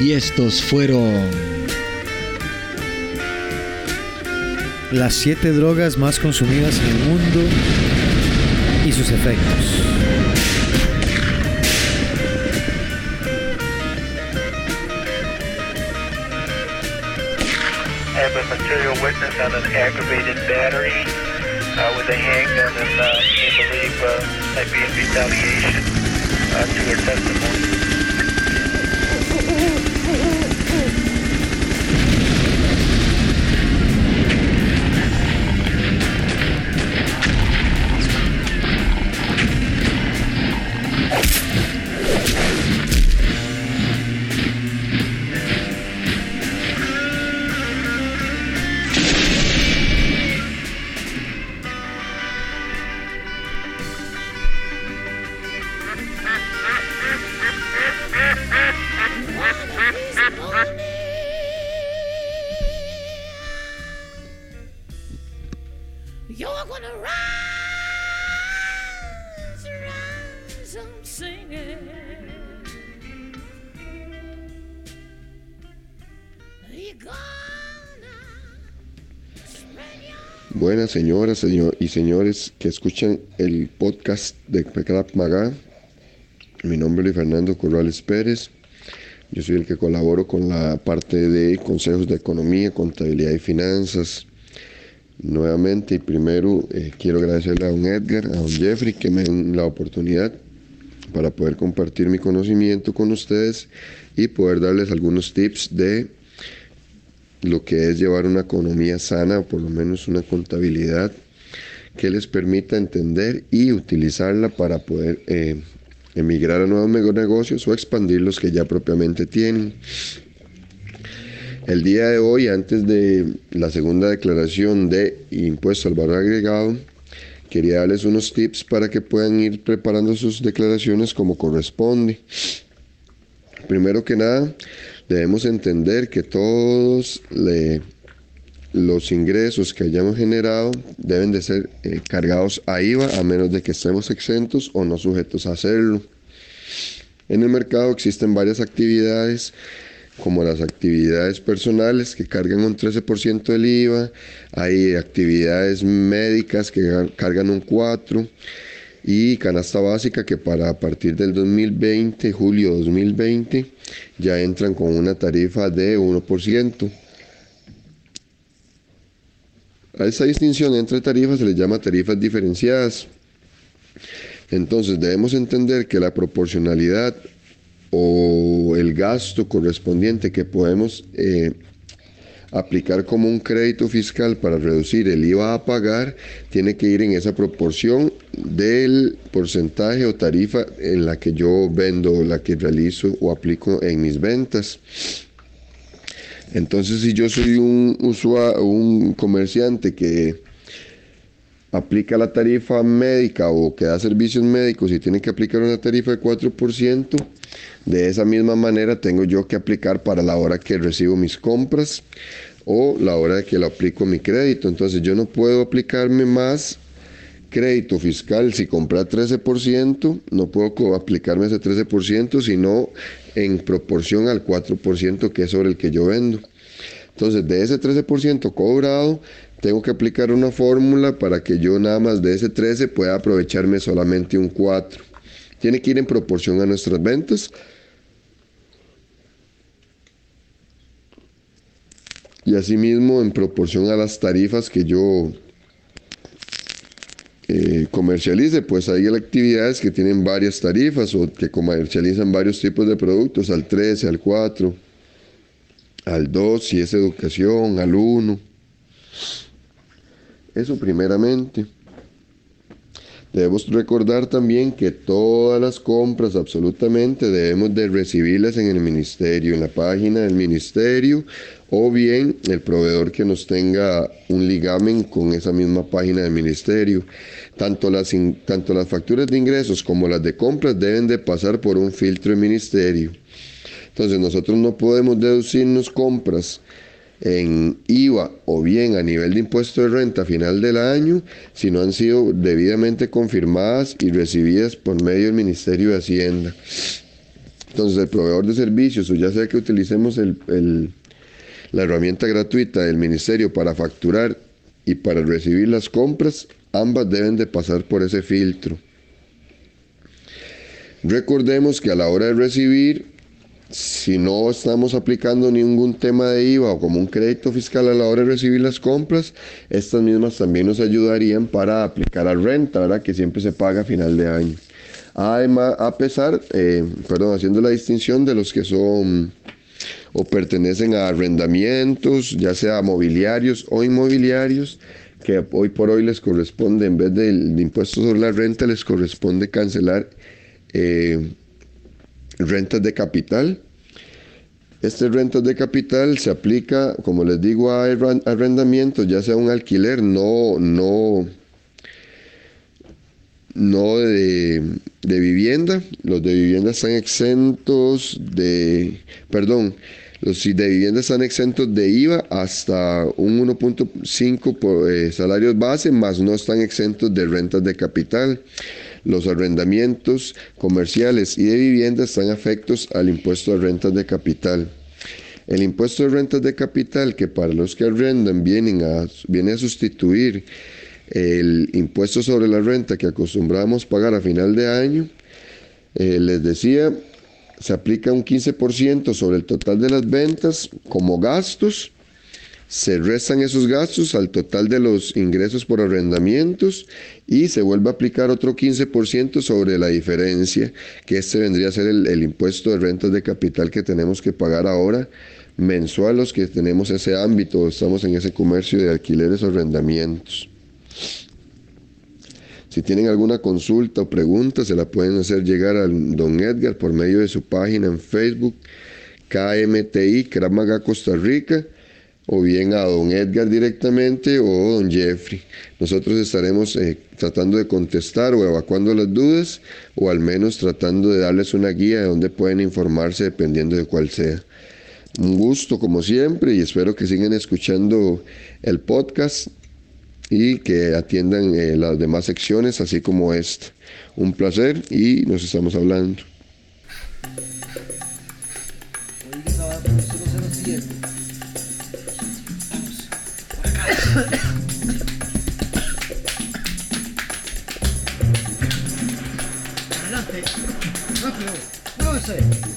S1: Y estos fueron
S2: Las 7 drogas más consumidas en el mundo y sus efectos.
S6: Have a material witness on an aggravated battery uh, with a handgun, and uh, they believe uh, might be in retaliation uh, to her testimony.
S7: Señoras señor- y señores que escuchan el podcast de Pecrap Magá. Mi nombre es Fernando Corrales Pérez. Yo soy el que colaboro con la parte de consejos de economía, contabilidad y finanzas. Nuevamente y primero eh, quiero agradecerle a don Edgar, a don Jeffrey que me den la oportunidad para poder compartir mi conocimiento con ustedes y poder darles algunos tips de lo que es llevar una economía sana o por lo menos una contabilidad que les permita entender y utilizarla para poder eh, emigrar a nuevos nego- negocios o expandir los que ya propiamente tienen. El día de hoy, antes de la segunda declaración de impuesto al valor agregado, quería darles unos tips para que puedan ir preparando sus declaraciones como corresponde. Primero que nada, debemos entender que todos los ingresos que hayamos generado deben de ser eh, cargados a IVA a menos de que estemos exentos o no sujetos a hacerlo. En el mercado existen varias actividades como las actividades personales que cargan un 13% del IVA, hay actividades médicas que ga- cargan un 4% y canasta básica que para a partir del 2020, julio 2020, ya entran con una tarifa de 1%. A esa distinción entre tarifas se les llama tarifas diferenciadas. Entonces debemos entender que la proporcionalidad o el gasto correspondiente que podemos eh, aplicar como un crédito fiscal para reducir el IVA a pagar tiene que ir en esa proporción del porcentaje o tarifa en la que yo vendo, la que realizo o aplico en mis ventas. Entonces, si yo soy un usuario, un comerciante que aplica la tarifa médica o que da servicios médicos y tiene que aplicar una tarifa de 4%, de esa misma manera tengo yo que aplicar para la hora que recibo mis compras o la hora que lo aplico mi crédito. Entonces yo no puedo aplicarme más crédito fiscal si compra 13%, no puedo aplicarme ese 13%, sino en proporción al 4% que es sobre el que yo vendo. Entonces, de ese 13% cobrado, tengo que aplicar una fórmula para que yo nada más de ese 13 pueda aprovecharme solamente un 4. Tiene que ir en proporción a nuestras ventas. Y asimismo en proporción a las tarifas que yo eh, comercialice, pues hay actividades que tienen varias tarifas o que comercializan varios tipos de productos, al 13, al 4, al 2 si es educación, al 1. Eso primeramente. Debemos recordar también que todas las compras absolutamente debemos de recibirlas en el ministerio, en la página del ministerio o bien el proveedor que nos tenga un ligamen con esa misma página del ministerio. Tanto las, tanto las facturas de ingresos como las de compras deben de pasar por un filtro del ministerio. Entonces nosotros no podemos deducirnos compras en IVA o bien a nivel de impuesto de renta a final del año si no han sido debidamente confirmadas y recibidas por medio del Ministerio de Hacienda. Entonces el proveedor de servicios, o ya sea que utilicemos la herramienta gratuita del Ministerio para facturar y para recibir las compras, ambas deben de pasar por ese filtro. Recordemos que a la hora de recibir si no estamos aplicando ningún tema de IVA o como un crédito fiscal a la hora de recibir las compras, estas mismas también nos ayudarían para aplicar a renta, ¿verdad? Que siempre se paga a final de año. Además, a pesar, eh, perdón, haciendo la distinción de los que son o pertenecen a arrendamientos, ya sea mobiliarios o inmobiliarios, que hoy por hoy les corresponde, en vez del impuesto sobre la renta, les corresponde cancelar eh, rentas de capital. Este rentas de capital se aplica, como les digo, a arren- arrendamientos, ya sea un alquiler, no, no, no de, de vivienda. Los de vivienda están exentos de, perdón, los de vivienda están exentos de IVA hasta un 1.5 por eh, salarios base, más no están exentos de rentas de capital. Los arrendamientos comerciales y de vivienda están afectos al impuesto de rentas de capital. El impuesto de rentas de capital, que para los que arrendan a, viene a sustituir el impuesto sobre la renta que acostumbramos pagar a final de año, eh, les decía, se aplica un 15% sobre el total de las ventas como gastos se restan esos gastos al total de los ingresos por arrendamientos y se vuelve a aplicar otro 15% sobre la diferencia, que este vendría a ser el, impuesto de rentas de capital que tenemos que pagar ahora mensual los que tenemos ese ámbito, estamos en ese comercio de alquileres o arrendamientos. Si tienen alguna consulta o pregunta, se la pueden hacer llegar al don Edgar por medio de su página en Facebook, KMTI, Krav Maga Costa Rica, o bien a don Edgar directamente o don Jeffrey. Nosotros estaremos eh, tratando de contestar o evacuando las dudas, o al menos tratando de darles una guía de donde pueden informarse dependiendo de cuál sea. Un gusto como siempre y espero que sigan escuchando el podcast y que atiendan eh, las demás secciones así como esta. Un placer y nos estamos hablando. Não sei. Não sei.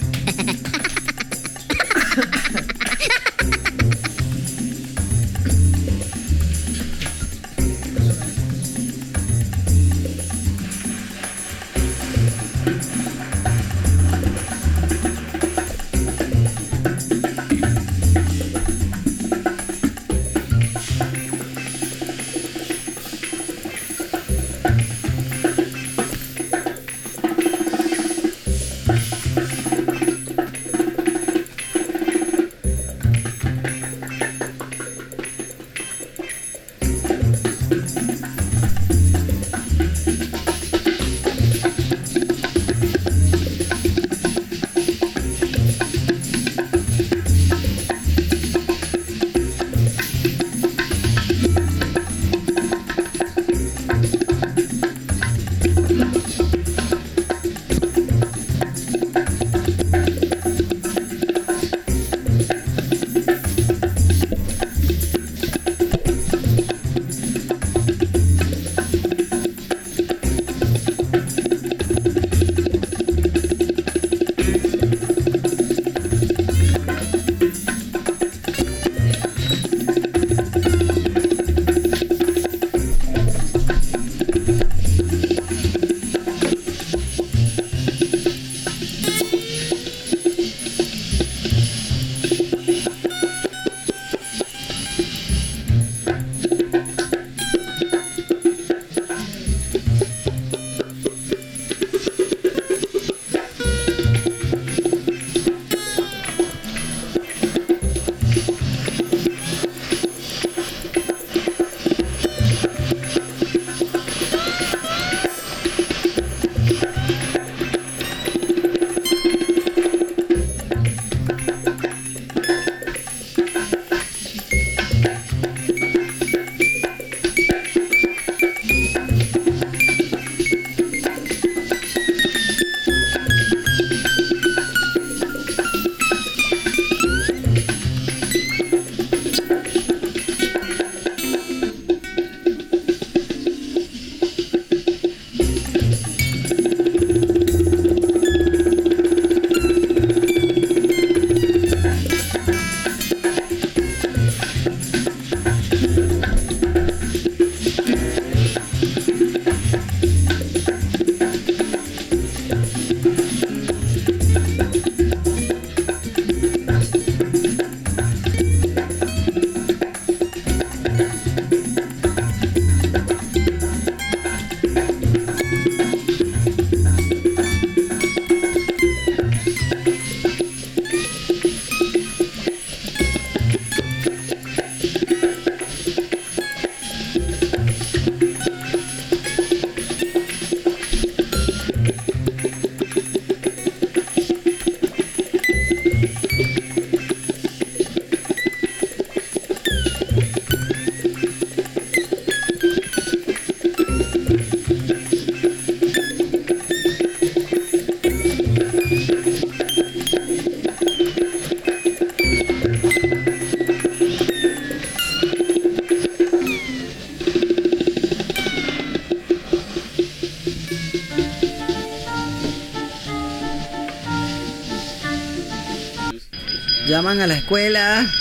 S1: Llaman a la escuela.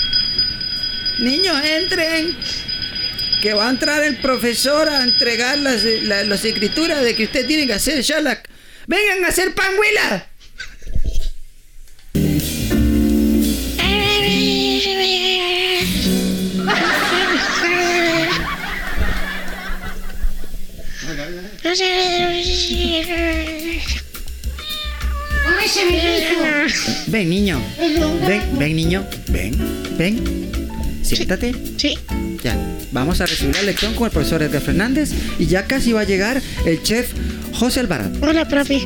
S1: Niños, entren. Que va a entrar el profesor a entregar las, la- las escrituras de que usted tiene que hacer Shalak. ¡Vengan a hacer panguila!
S8: Ven. Ven. Siéntate.
S9: Sí.
S8: Ya. Vamos a recibir la lección con el profesor Edgar Fernández y ya casi va a llegar el chef José Alvarado.
S9: Hola, profe.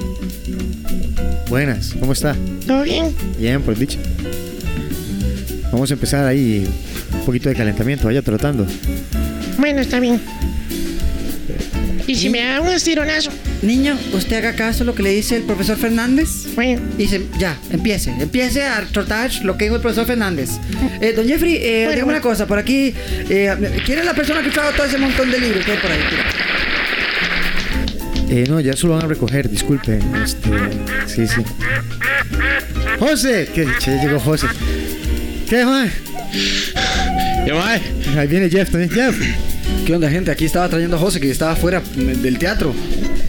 S2: Buenas, ¿cómo está?
S9: ¿Todo bien?
S2: Bien, pues dicho. Vamos a empezar ahí un poquito de calentamiento, vaya trotando.
S9: Bueno, está bien. ¿Y si me da un estironazo?
S8: Niño, usted haga caso a lo que le dice el profesor Fernández. Dice, ya, empiece. Empiece a trotar lo que dijo el profesor Fernández. [LAUGHS] Eh, don Jeffrey, eh,
S9: Bueno,
S8: dígame
S9: bueno.
S8: una cosa. Por aquí, eh, ¿quién es la persona que trajo todo ese montón de libros que hay por ahí? Tira.
S2: Eh, no, ya solo van a recoger, disculpe. Este, sí, sí. José, que llegó José. ¿Qué, man?
S3: ¿Qué mae?
S2: Ahí viene Jeff también. Jeff.
S8: ¿Qué onda, gente? Aquí estaba trayendo a José, que estaba fuera del teatro.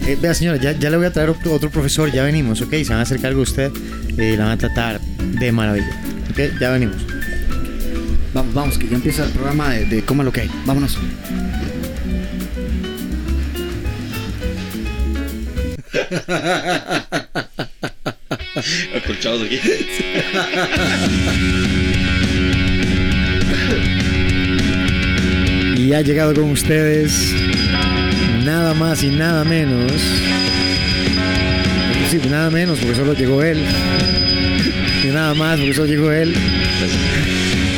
S2: Eh, vea, señora, ya, ya le voy a traer otro, otro profesor, ya venimos, ¿ok? Se van a hacer cargo usted y la van a tratar de maravilla. ¿Ok? Ya venimos.
S8: Vamos, vamos, que ya empieza el programa de, de Coma lo que hay. Vámonos. [LAUGHS]
S3: Acolchados aquí.
S2: Y ha llegado con ustedes nada más y nada menos. Nada menos porque solo llegó él. Nada más porque solo llegó él.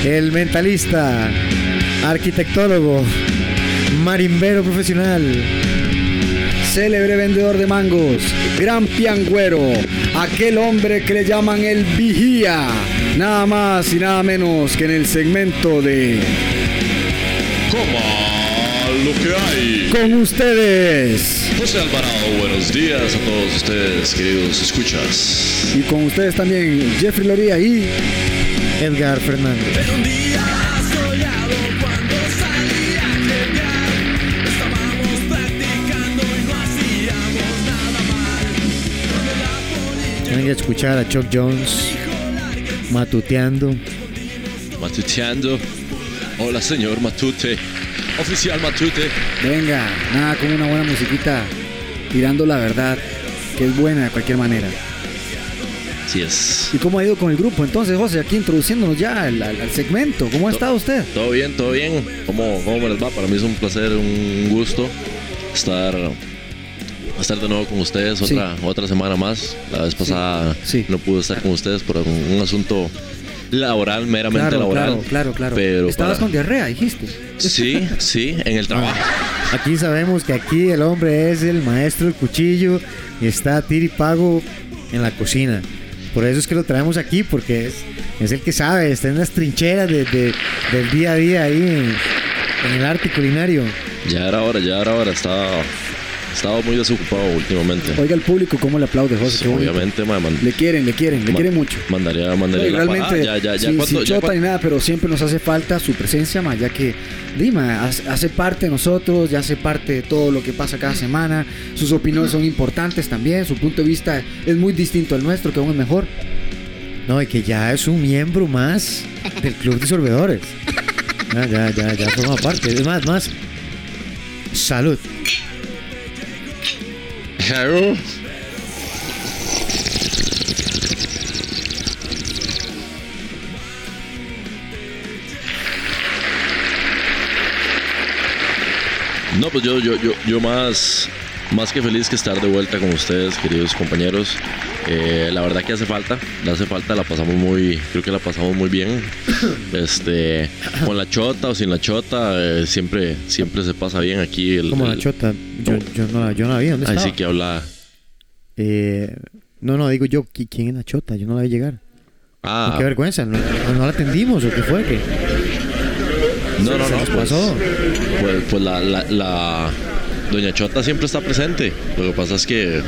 S2: El mentalista, arquitectólogo, marimbero profesional.
S1: Célebre vendedor de mangos, gran piangüero, aquel hombre que le llaman el vigía, nada más y nada menos que en el segmento de
S3: Coma lo que hay.
S1: Con ustedes.
S3: José Alvarado, buenos días a todos ustedes, queridos escuchas.
S1: Y con ustedes también Jeffrey Loría y
S2: Edgar Fernández. Tienen que escuchar a Chuck Jones matuteando.
S3: Matuteando. Hola, señor Matute. Oficial Matute.
S1: venga, nada como una buena musiquita tirando la verdad, que es buena de cualquier manera.
S3: Así es.
S1: ¿Y cómo ha ido con el grupo? Entonces, José, aquí introduciéndonos ya al, segmento. ¿Cómo ha
S3: To-
S1: estado usted?
S3: Todo bien, todo bien. ¿Cómo, ¿Cómo me les va? Para mí es un placer, un gusto estar, estar de nuevo con ustedes
S1: Sí.
S3: otra, otra semana más. La vez pasada
S1: sí.
S3: no pude estar con ustedes por un, un asunto laboral, meramente
S1: Claro,
S3: laboral.
S1: claro, claro, claro.
S3: Pero
S1: Estabas
S3: para-
S1: con diarrea, dijiste.
S3: Sí, sí, en el trabajo.
S2: Aquí sabemos que aquí el hombre es el maestro del cuchillo y está a tir y pago en la cocina. Por eso es que lo traemos aquí, porque es, es el que sabe, está en las trincheras de- de- del día a día ahí en, en el arte culinario.
S3: Ya era hora, ya era hora. Estaba, estaba muy desocupado últimamente.
S1: Oiga al público cómo le aplaude, José. bonito.
S3: Obviamente, ma, man-
S1: Le quieren, le quieren, le quieren mucho.
S3: Mandaría, mandaría
S1: Oye,
S3: la
S1: realmente,
S3: parada. Ya, ya, ya.
S1: sin,
S3: ¿cuánto-
S1: sin chota ni nada, pero siempre nos hace falta su presencia, ma, ya que Dima hace, hace parte de nosotros, ya hace parte de todo lo que pasa cada semana. Sus opiniones son importantes también, su punto de vista es muy distinto al nuestro, que aún es mejor.
S2: No, y que ya es un miembro más del club de sorbedores. [LAUGHS] Ya, ya, ya, ya forma parte. Es más, más. Salud.
S3: No, pues yo, yo, yo, yo más, más que feliz que estar de vuelta con ustedes, queridos compañeros. Eh, la verdad que hace falta, le hace falta, la pasamos muy, creo que la pasamos muy bien. [COUGHS] Este, con la chota o sin la chota, eh, siempre, siempre se pasa bien aquí. El,
S2: Como la chota. Yo, yo no, la- yo no la vi. ¿Dónde
S3: Así
S2: estaba?
S3: que habla.
S2: Eh, no, no, digo yo, ¿qui- ¿quién es la chota? Yo no la vi llegar.
S3: Ah,
S2: Qué vergüenza, ¿no, no la atendimos o qué fue? ¿Qué?
S3: no, no, no. Pues,
S2: pasó.
S3: pues, pues la, la, la Doña Chota siempre está presente. Lo que pasa es que.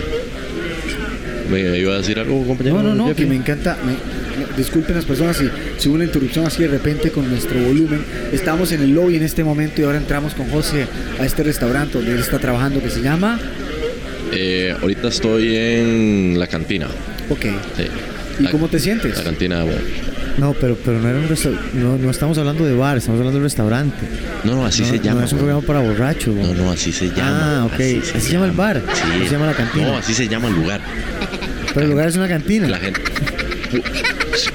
S3: ¿Me iba a decir algo, compañero?
S1: No, no, no,
S3: Jeffrey?
S1: que me encanta. me- me- disculpen las personas si, si hubo una interrupción así de repente con nuestro volumen. Estamos en el lobby en este momento y ahora entramos con José a este restaurante donde él está trabajando que se llama.
S3: Eh, ahorita estoy en la cantina.
S1: Ok.
S3: Sí.
S1: ¿Y
S3: La-
S1: cómo te sientes?
S3: La cantina. bueno,
S2: No, pero, pero no era un restaurante. No, no estamos hablando de bar, estamos hablando de restaurante.
S3: No, no, así
S2: no,
S3: se llama.
S2: No es un programa para borrachos.
S3: No, no, así se llama.
S2: Ah, ok. Así se llama el bar.
S3: Sí.
S2: Así se llama la cantina.
S3: No, así se llama el lugar.
S2: Pero el lugar es una cantina.
S3: La gente.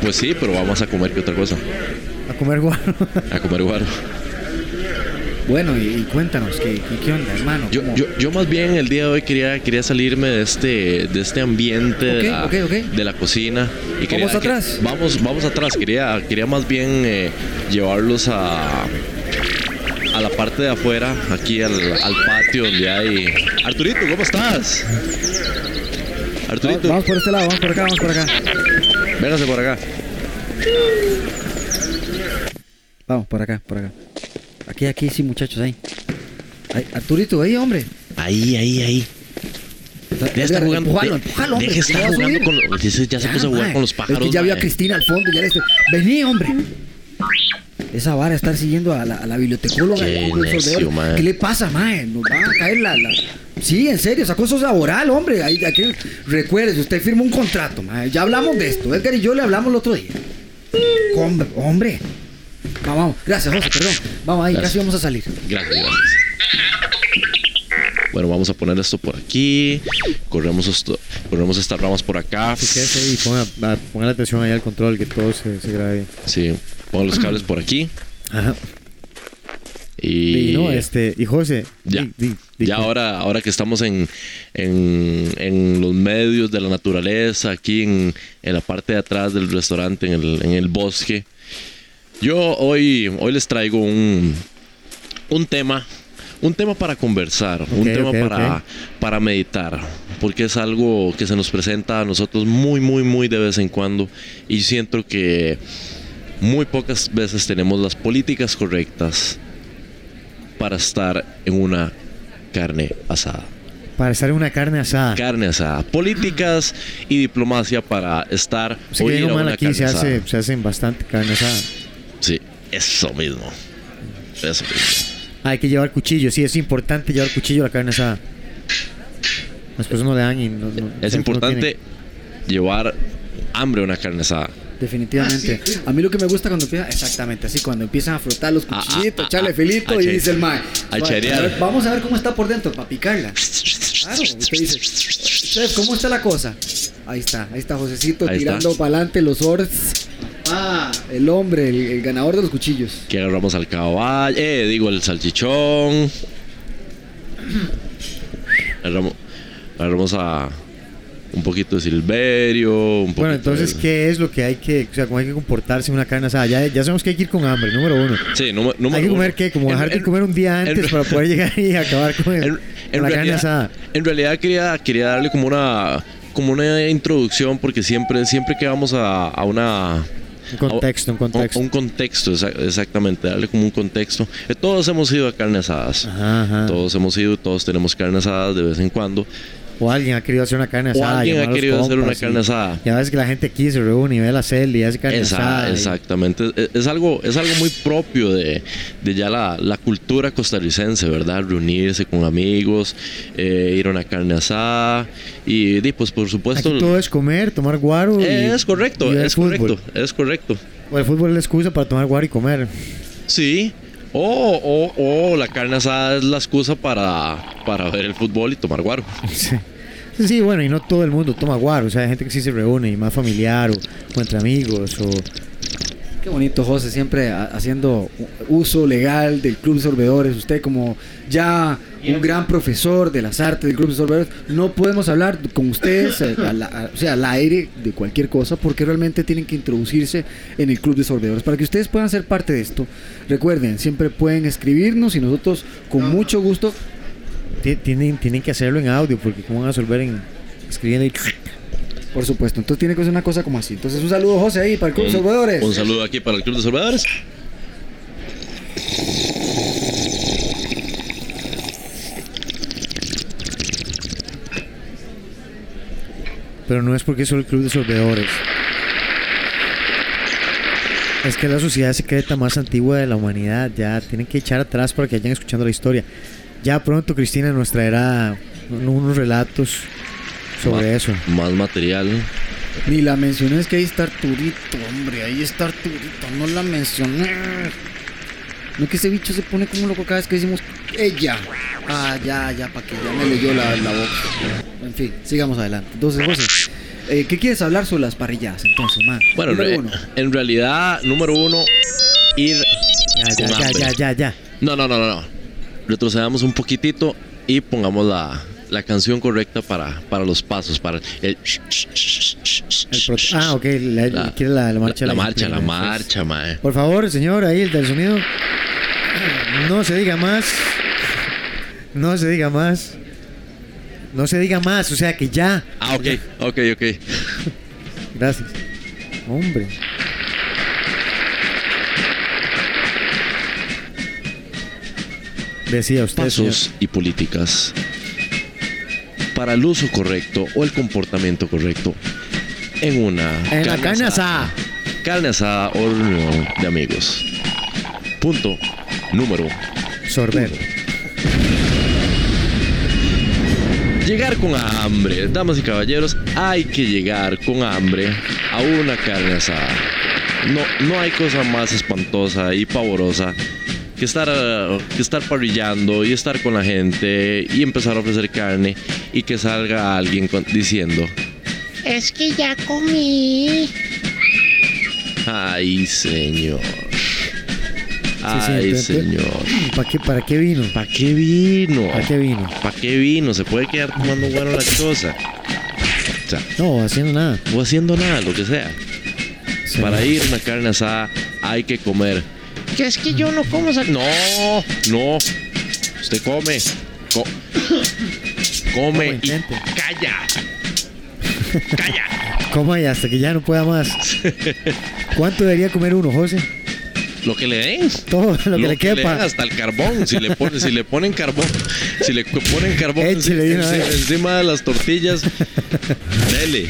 S3: Pues sí, pero vamos a comer que otra cosa.
S2: A comer guaro.
S3: A comer guaro.
S1: Bueno, y, y cuéntanos, ¿qué, qué, onda, hermano?
S3: Yo, yo, yo más bien el día de hoy quería, quería salirme de este, de este ambiente de, la, de la cocina. Y quería-
S1: ¿Vamos atrás?
S3: que- vamos, vamos atrás. Quería, quería más bien eh, llevarlos a, a la parte de afuera, aquí al, al patio donde hay... Arturito, ¿cómo estás?
S1: Vamos,
S3: Arturito,
S1: vamos por este lado, vamos por acá, vamos por acá.
S3: véngase por acá.
S1: Vamos, por acá, por acá. Aquí, aquí, sí, muchachos, ahí. Ahí, Arturito, ahí, hombre.
S3: Ahí, ahí, ahí. De estar jugando.
S1: Empujalo, empujalo, hombre.
S3: deja estar
S1: ya
S3: jugando con los. Ya se puso a jugar
S1: mae.
S3: con los pájaros.
S1: Es que ya vio a. Cristina al fondo, ya le estoy... Vení, hombre. Esa vara estar siguiendo a la, a la bibliotecóloga.
S3: Qué
S1: el profesor de
S3: necio,
S1: oro.
S3: mae.
S1: ¿Qué le pasa, mae? Nos va a caer la... la- Sí, en serio, esa cosa es laboral, hombre. Ahí, aquí, recuerde, usted firmó un contrato, mae. Ya hablamos de esto. Edgar y yo le hablamos el otro día. Hombre, hombre. Vamos, vamos. Gracias, José, perdón. Vamos ahí,
S3: Gracias.
S1: casi vamos a salir.
S3: Gracias, gracias. Bueno, vamos a poner esto por aquí. Corremos, esto, corremos estas ramas por acá.
S2: Quieres ahí, ponga, ponga la atención ahí al control, que todo se, se grabe.
S3: Sí, pongo los cables por aquí.
S2: Ajá.
S3: Y,
S2: Y no, este, y José.
S3: Ya.
S2: di- di- di-
S3: ya ahora, ahora que estamos en, en, en los medios de la naturaleza, aquí en, en la parte de atrás del restaurante, en el, en el bosque, yo hoy, hoy les traigo un, un tema, un tema para conversar, un tema para, para meditar, porque es algo que se nos presenta a nosotros muy, muy, muy de vez en cuando y siento que muy pocas veces tenemos las políticas correctas para estar en una carne asada.
S2: Para estar en una carne asada.
S3: Carne asada. Políticas y diplomacia para estar o
S2: que
S3: ir
S2: bien
S3: a
S2: o mal
S3: una
S2: aquí
S3: carne
S2: se, hace,
S3: asada.
S2: se hacen bastante carne asada.
S3: Sí, eso mismo. Eso mismo.
S2: Hay que llevar cuchillo, sí, es importante llevar cuchillo a la carne asada. Las personas no le dan y no, no-
S3: Es importante llevar hambre a una carne asada.
S1: Definitivamente. A mí lo que me gusta cuando empieza, exactamente, así cuando empiezan a frotar los
S3: Ah,
S1: cuchillitos,
S3: ah,
S1: echarle
S3: ah,
S1: filito y dice el mae. Vamos a ver cómo está por dentro para picarla. Claro, usted dice, "Chef, ¿cómo está la cosa? Ahí está, ahí está Josecito
S3: Ahí
S1: tirando para adelante los ors. Ah, el hombre, el, el ganador de los cuchillos.
S3: Que agarramos al caballo, eh, digo el salchichón. Agarramos, agarramos a un poquito de silverio. Un poquito
S2: Bueno, entonces,
S3: de-
S2: ¿qué es lo que hay que, o sea, cómo hay que comportarse en una carne asada? Ya, ya sabemos que hay que ir con hambre, número uno.
S3: Sí, número, número
S2: hay que comer
S3: uno.
S2: qué, como
S3: En-
S2: dejar de
S3: en-
S2: comer un día
S3: en-
S2: antes para poder llegar y acabar con, el-
S3: En,
S2: con
S3: en
S2: la carne asada.
S3: en realidad quería, quería darle como una como una introducción porque siempre siempre que vamos a, a una
S2: Un contexto, un contexto.
S3: un contexto exa- exactamente darle como un contexto Eh, todos hemos ido a carne asadas
S2: Ajá, ajá.
S3: todos hemos ido todos tenemos carne asadas de vez en cuando
S2: O alguien ha querido hacer una carne
S3: o
S2: asada.
S3: alguien
S2: llamar
S3: ha querido hacer una
S2: y-
S3: carne asada
S2: Y a veces que la gente aquí se reúne y ve la celda y hace carne
S3: Esa-
S2: asada. y-
S3: exactamente es, es algo es algo muy propio de, de ya la, la cultura costarricense verdad reunirse con amigos eh, ir a una carne asada y, di, pues por supuesto
S2: Aquí todo es comer, tomar guaro. y-
S3: Es correcto,
S2: y
S3: es
S2: fútbol.
S3: correcto, es correcto.
S2: O el fútbol es la excusa para tomar guaro y comer.
S3: Sí. O, o, o la carne asada es la excusa para, para ver el fútbol y tomar guaro.
S2: Sí, sí, bueno, y no todo el mundo toma guaro. O sea, hay gente que sí se reúne y más familiar o, o entre amigos. O...
S1: Qué bonito, José, siempre ha- haciendo uso legal del Club de Sorbedores. Usted como ya un gran profesor de las artes del Club de Sorbedores, no podemos hablar con ustedes, eh, a la- a- o sea, al aire de cualquier cosa, porque realmente tienen que introducirse en el Club de Sorbedores. Para que ustedes puedan ser parte de esto, recuerden, siempre pueden escribirnos y nosotros con mucho gusto
S2: Ti- Tienen, tienen que hacerlo en audio porque cómo van a resolver en escribiendo y...
S1: Por supuesto, entonces tiene que ser una cosa como así. Entonces, un saludo, José, ahí para el Club de Sorbedores.
S3: Un saludo aquí para el Club de Sorbedores.
S2: Pero no es porque es solo el club de sorbedores. Es que la sociedad secreta más antigua de la humanidad. Ya tienen que echar atrás para que vayan escuchando la historia. Ya pronto Cristina nos traerá un- unos relatos sobre eso.
S3: Más material.
S1: Ni la mencioné, es que ahí está Arturito, hombre. Ahí está Arturito, no la mencioné. No que ese bicho se pone como loco cada vez que decimos ella. Ah, ya, ya, para que ya me leyó la, la boca. En fin, sigamos adelante. Entonces, José, eh, ¿qué quieres hablar sobre las parrilladas? Entonces, man.
S3: Bueno,
S1: Número
S3: re-
S1: uno.
S3: en realidad, número uno, ir.
S2: Ya, ya,
S3: con
S2: ya, ya, ya, ya.
S3: No, no, no, no, no. Retrocedamos un poquitito y pongamos la, la canción correcta para, para los pasos, para el...
S2: El ah, ok. La,
S3: La-
S2: quiere la, la marcha.
S3: la, marcha, la marcha, mae.
S2: Por favor, señor, ahí el del sonido. No se diga más. No se diga más. No se diga más, o sea que ya.
S3: Ah, ok, ok, ok. [LAUGHS]
S2: Gracias. Hombre. Decía usted, señor.
S3: Pasos y políticas para el uso correcto o el comportamiento correcto en una
S2: En carne asada.
S3: Carne asada o reunión de amigos. Punto número
S2: Sorber.
S3: Llegar con hambre, damas y caballeros, hay que llegar con hambre a una carne asada. No, no hay cosa más espantosa y pavorosa que estar, eh, que estar parrillando y estar con la gente y empezar a ofrecer carne y que salga alguien con- diciendo,
S9: Es que ya comí.
S3: ay señor, ay señor,
S2: ¿Para qué, ¿Para qué vino?
S3: ¿para qué vino?
S2: ¿Para qué vino?
S3: ¿Para qué vino? Se puede quedar tomando bueno la cosa. O sea,
S2: No, haciendo nada.
S3: o haciendo nada, lo que sea.
S2: Sí.
S3: Para ir a una carne asada hay que comer.
S9: Que es que yo no como sal-
S3: No, no. Usted come. Co- come
S2: No,
S3: y calla. Calla.
S2: Coma y hasta que ya no pueda más. ¿Cuánto debería comer uno, José?
S3: Lo que le den.
S2: Todo lo que le
S3: den
S2: quepa.
S3: hasta el carbón. Si le ponen, si le ponen carbón, si le ponen carbón encima de las tortillas, dele.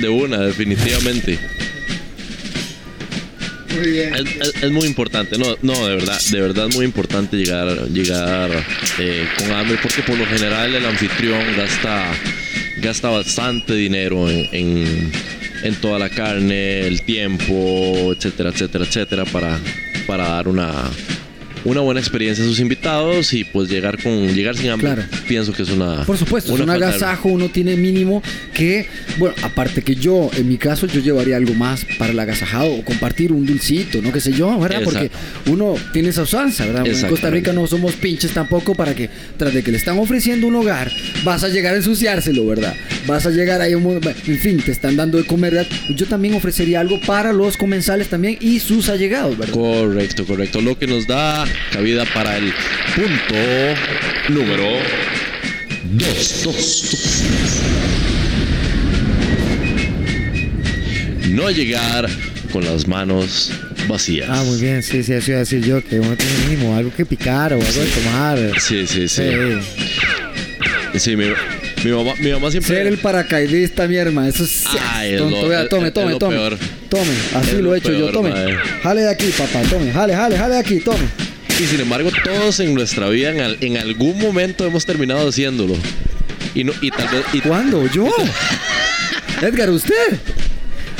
S3: De una, definitivamente.
S1: Muy bien.
S3: Es, es- es muy importante, no, no, de verdad, de verdad muy importante llegar, llegar eh, con hambre porque por lo general el anfitrión gasta, gasta bastante dinero en, en, en toda la carne, el tiempo, etcétera, etcétera, etcétera, para, para dar una, una buena experiencia a sus invitados y pues llegar con llegar sin hambre.
S1: Claro.
S3: Pienso que es una
S1: Por supuesto, es un agasajo, uno tiene mínimo que, bueno, aparte que yo, en mi caso, yo llevaría algo más para el agasajado o compartir un dulcito, no qué sé yo, ¿verdad? Porque uno tiene esa usanza, ¿verdad? En Costa. Rica no somos pinches tampoco para que, tras de que le están ofreciendo un hogar, vas a llegar a ensuciárselo, ¿verdad? Vas a llegar ahí, un en fin, te están dando de comer, ¿verdad? Yo también ofrecería algo para los comensales también y sus allegados, ¿verdad?
S3: Correcto, correcto. Lo que nos da cabida para el punto número 2. No llegar con las manos vacías.
S2: Ah, muy bien, sí, sí, eso iba a decir yo, que uno tiene mínimo algo que picar o algo de tomar.
S3: Sí, sí, sí.
S2: Sí.
S3: Sí, mi, mi mamá, mi mamá siempre.
S1: Ser el paracaidista, mi hermano, eso es
S3: Ay, es
S1: tonto.
S3: lo-
S1: Vea, tome,
S3: es
S1: tome, tome.
S3: peor.
S1: Tome, así
S3: Es
S1: lo he hecho yo, tome. Jale de aquí, papá, tome, jale, jale, jale de aquí, tome.
S3: Y sin embargo, todos en nuestra vida, en, al- en algún momento, hemos terminado haciéndolo. Y, no, y tal vez. Y,
S1: ¿Cuándo? ¿Yo? [LAUGHS] Edgar, ¿usted?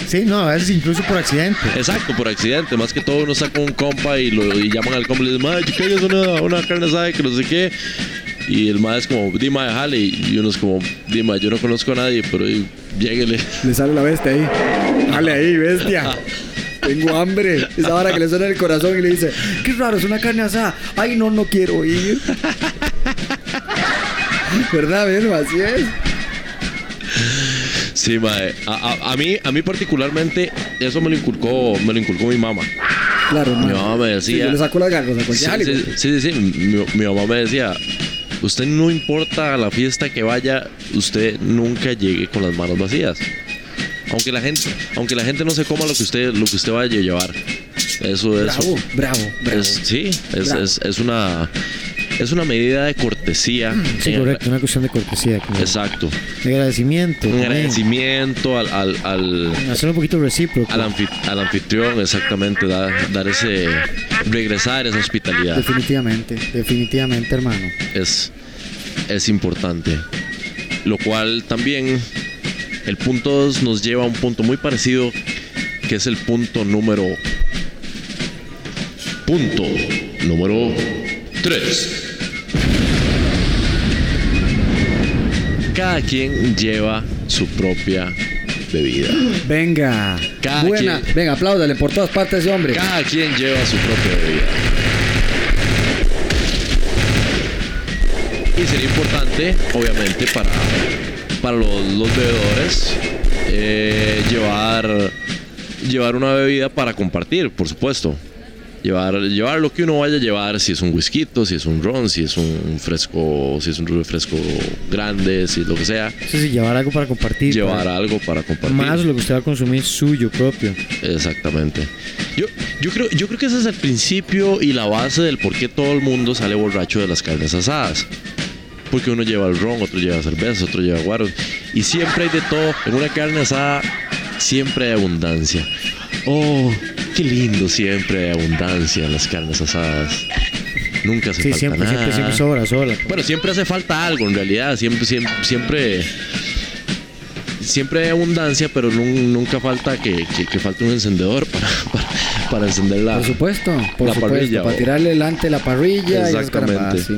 S2: Sí, no, a veces incluso por accidente.
S3: Exacto, por accidente. Más que todo uno saca un compa y, lo, y llaman al compa y le dicen, madre, que es una, una carne asada que no sé qué. Y el madre es como, dime, jale. Y uno es como, dime, yo no conozco a nadie, pero lléguele.
S1: Le sale la bestia ahí. Jale ahí, bestia. [LAUGHS] Tengo hambre. Esa hora que le suena el corazón y le dice, qué raro, es una carne asada. Ay, no, no quiero ir. [LAUGHS] ¿Verdad, Verbo? Así es.
S3: Sí, madre. A, a- a mí, a mí particularmente, eso me lo inculcó, me lo inculcó mi mamá.
S1: Claro,
S3: Mi mamá me
S1: Sí,
S3: decía.
S1: yo le saco las garras a
S3: Sí, sí, sí, sí, sí. Mi, mi mamá me decía, usted no importa a la fiesta que vaya, usted nunca llegue con las manos vacías. Aunque la gente, aunque la gente no se coma lo que usted, lo que usted vaya a llevar. Eso es.
S1: Bravo, bravo, bravo.
S3: es- sí, es,
S1: Bravo.
S3: es, es una es una medida de cortesía.
S2: Sí,
S3: En-
S2: correcto, una cuestión de cortesía. como
S3: Exacto.
S2: De agradecimiento.
S3: Un agradecimiento al, al, al,
S2: Hacer un poquito recíproco.
S3: al, anfi- al anfitrión, exactamente, dar, dar ese, regresar esa hospitalidad.
S1: Definitivamente, definitivamente, hermano.
S3: es, es importante. Lo cual también El punto 2 nos lleva a un punto muy parecido, que es el punto número. Punto número 3. Cada quien lleva su propia bebida.
S1: Venga.
S3: Cada
S1: Buena.
S3: quien-
S1: Venga, apláudale por todas partes ese hombre.
S3: Cada quien lleva su propia bebida. Y sería importante, obviamente, para, para los, los bebedores eh, llevar, llevar una bebida para compartir, por supuesto. Llevar, llevar lo que uno vaya a llevar, si es un whisky, si es un ron, si es un fresco, si es un refresco grande, si es lo que sea.
S2: Sí, sí, llevar algo para compartir.
S3: Llevar
S2: para-
S3: algo para compartir.
S2: Más lo que usted va a consumir suyo propio.
S3: Exactamente. Yo, yo, creo, yo creo que ese es el principio y la base del por qué todo el mundo sale borracho de las carnes asadas. Porque uno lleva el ron, otro lleva cerveza, otro lleva guaros. Y siempre hay de todo. En una carne asada siempre hay abundancia. Oh, qué lindo siempre hay abundancia en las carnes asadas. Nunca hace
S2: Sí,
S3: falta
S2: siempre,
S3: nada.
S2: siempre, siempre sobra, sobra.
S3: Bueno, siempre hace falta algo en realidad. Siempre, siempre, siempre, siempre hay abundancia, pero nun- nunca falta que, que, que falte un encendedor [LAUGHS] para, para, para encender la.
S1: Por supuesto, por
S3: La
S1: supuesto.
S3: parrilla,
S1: para
S3: o-
S1: tirarle delante la parrilla y
S3: Exactamente.
S1: sí.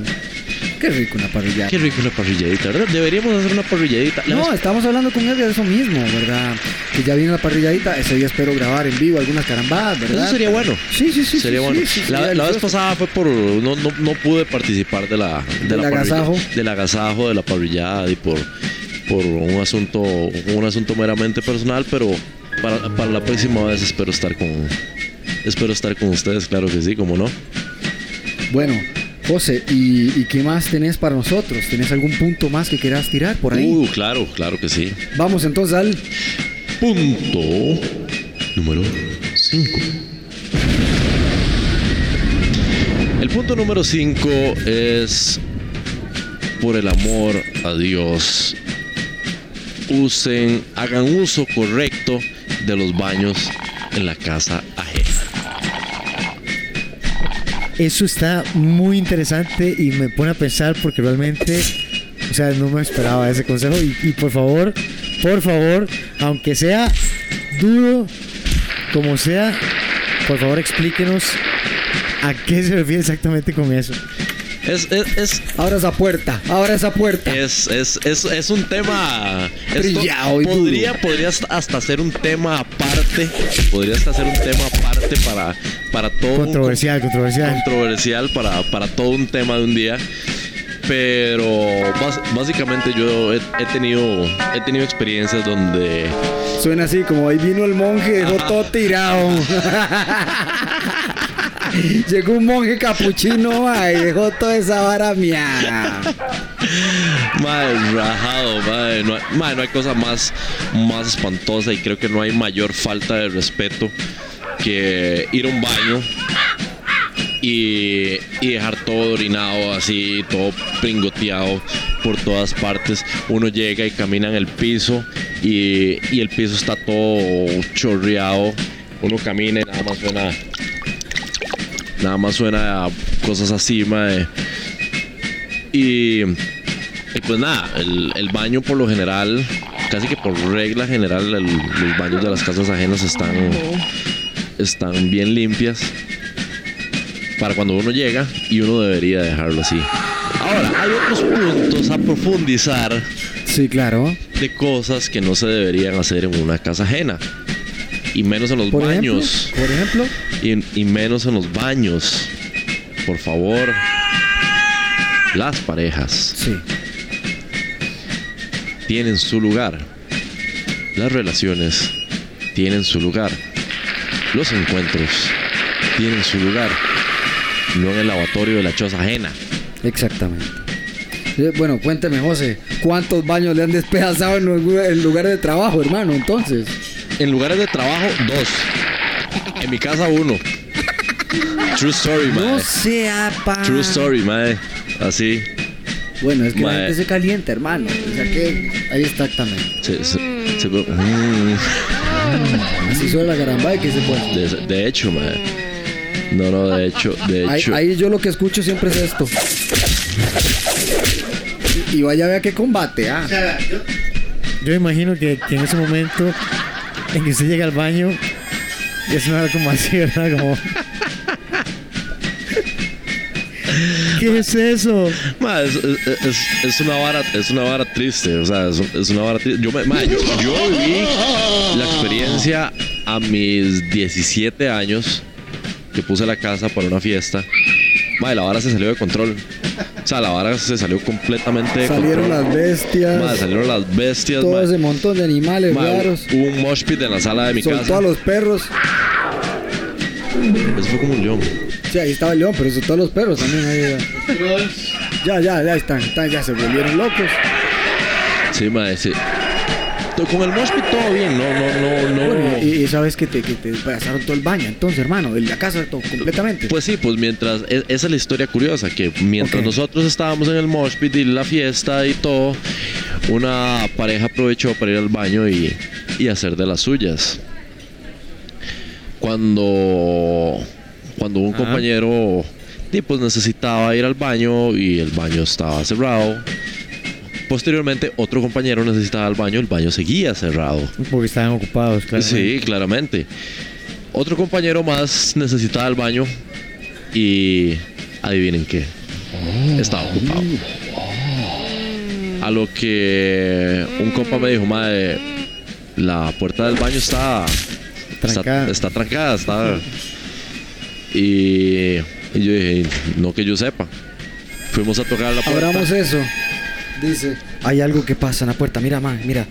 S1: Qué rico una parrilla.
S3: Qué rico una parrilladita, ¿verdad? Deberíamos hacer una parrilladita. La
S1: No,
S3: vez-
S1: estamos hablando con él de eso mismo, ¿verdad? Que ya viene la parrilladita, ese día espero grabar en vivo algunas carambadas, ¿verdad?
S3: Eso sería bueno.
S1: Sí, sí, sí.
S3: Sería
S1: sí,
S3: bueno.
S1: sí, sí,
S3: la, vez pasada fue por. No, no, no pude participar de la. De
S1: Del
S3: la
S1: agasajo.
S3: del agasajo, de la parrillada y por, por un asunto un asunto meramente personal, pero para, para la próxima vez espero estar con. Espero estar con ustedes, claro que sí, como no.
S1: Bueno, José, ¿y, y qué más tenés para nosotros? ¿Tenés algún punto más que quieras tirar por ahí?
S3: Uh, claro, claro que sí.
S1: Vamos entonces al
S3: Punto número 5. El punto número 5 es por el amor a Dios. Usen, hagan uso correcto de los baños en la casa ajena.
S2: Eso está muy interesante y me pone a pensar porque realmente, o sea, no me esperaba ese consejo y, y por favor, por favor, aunque sea duro, como sea, por favor explíquenos a qué se refiere exactamente con eso.
S3: Es, es, es,
S1: Ahora esa puerta, ahora esa puerta.
S3: es, es, es, es un tema.
S1: y duro.
S3: podría, podría hasta- ser un tema aparte. Podría hasta ser un tema aparte para, para todo. un-
S2: Controversial, controversial.
S3: controversial para, para todo un tema de un día. Pero básicamente yo he, he tenido he tenido experiencias donde
S1: Suena así como ahí vino el monje, dejó todo tirado. [LAUGHS] Llegó un monje capuchino y dejó toda esa vara mía.
S3: Madre, rajado, madre. No hay, madre, no hay cosa más, más espantosa y creo que no hay mayor falta de respeto que ir a un baño y, y dejar todo orinado así, todo pringoteado por todas partes. Uno llega y camina en el piso y, y el piso está todo chorreado. Uno camina y nada más suena. Nada más suena a cosas así, madre. Y, y pues nada, el, el baño por lo general, casi que por regla general, el- los baños de las casas ajenas están, están bien limpias para cuando uno llega y uno debería dejarlo así. Ahora, hay otros puntos a profundizar
S1: Sí, claro.
S3: de cosas que no se deberían hacer en una casa ajena. Y menos en los
S1: Por ejemplo,
S3: baños.
S1: por ejemplo,
S3: Y, y menos en los baños. Por favor. Las parejas
S1: sí.
S3: tienen su lugar. Las relaciones tienen su lugar. Los encuentros tienen su lugar. No en el lavatorio de la choza ajena.
S1: Exactamente. Eh, Bueno, cuénteme, José, ¿cuántos baños le han despedazado en en lugar de trabajo, hermano? Entonces,
S3: En lugares de trabajo, dos. En mi casa, uno. True story,
S1: no
S3: mae.
S1: sea pa.
S3: True story, mae. Así.
S1: Bueno, es que la
S3: Mae.
S1: gente se calienta, hermano. O sea que ahí exactamente.
S3: Se, se- se- mm,
S1: Así suena la garamba y que se puede.
S3: de, de hecho, mae. No, no, de hecho, de
S1: Ahí,
S3: hecho.
S1: ahí yo lo que escucho siempre es esto. Y, y vaya a ver qué combate, ah.
S2: Yo imagino que, que en ese momento en que usted llega al baño, es una hora como así, ¿verdad? Como. ¿Qué es eso?
S3: Ma, es, es- es- es una vara, es una vara triste, o sea, es, es una vara triste. Yo, me- ma, yo, yo viví la experiencia a mis 17 años que puse la casa para una fiesta. Ma, y la vara se salió de control. O sea, la vara se salió completamente
S1: Salieron las bestias.
S3: Ma, salieron las bestias.
S1: todo
S3: ma.
S1: ese montón de animales
S3: Ma,
S1: raros.
S3: hubo un mosh pit en la sala de mi
S1: Soltó
S3: casa.
S1: a los perros.
S3: Eso fue como un león.
S1: Sí, ahí estaba el león, pero soltó a los perros también. Ahí, ya, ya, ya están, están, ya se volvieron locos.
S3: Sí, ma, sí. Con el mosh pit todo bien, no, no, no, no.
S1: Bueno, y, y sabes que te, que te pasaron todo el baño, entonces, hermano, en la casa todo completamente.
S3: Pues sí, pues mientras, e- esa es la historia curiosa, que mientras nosotros estábamos en el mosh pit y la fiesta y todo, una pareja aprovechó para ir al baño y, y hacer de las suyas. Cuando, cuando un compañero pues necesitaba ir al baño y el baño estaba cerrado. Posteriormente, otro compañero necesitaba al baño, el baño seguía cerrado.
S2: Porque estaban ocupados, claro.
S3: Sí, claramente. Otro compañero más necesitaba el baño y adivinen qué. Estaba ocupado. A lo que un compa me dijo, madre, la puerta del baño está
S2: Trancada.
S3: Está, está trancada, está. Y, y yo dije, no que yo sepa. Fuimos a tocar la puerta.
S1: Abramos eso. Dice. Hay algo que pasa en la puerta. Mira, man, mira.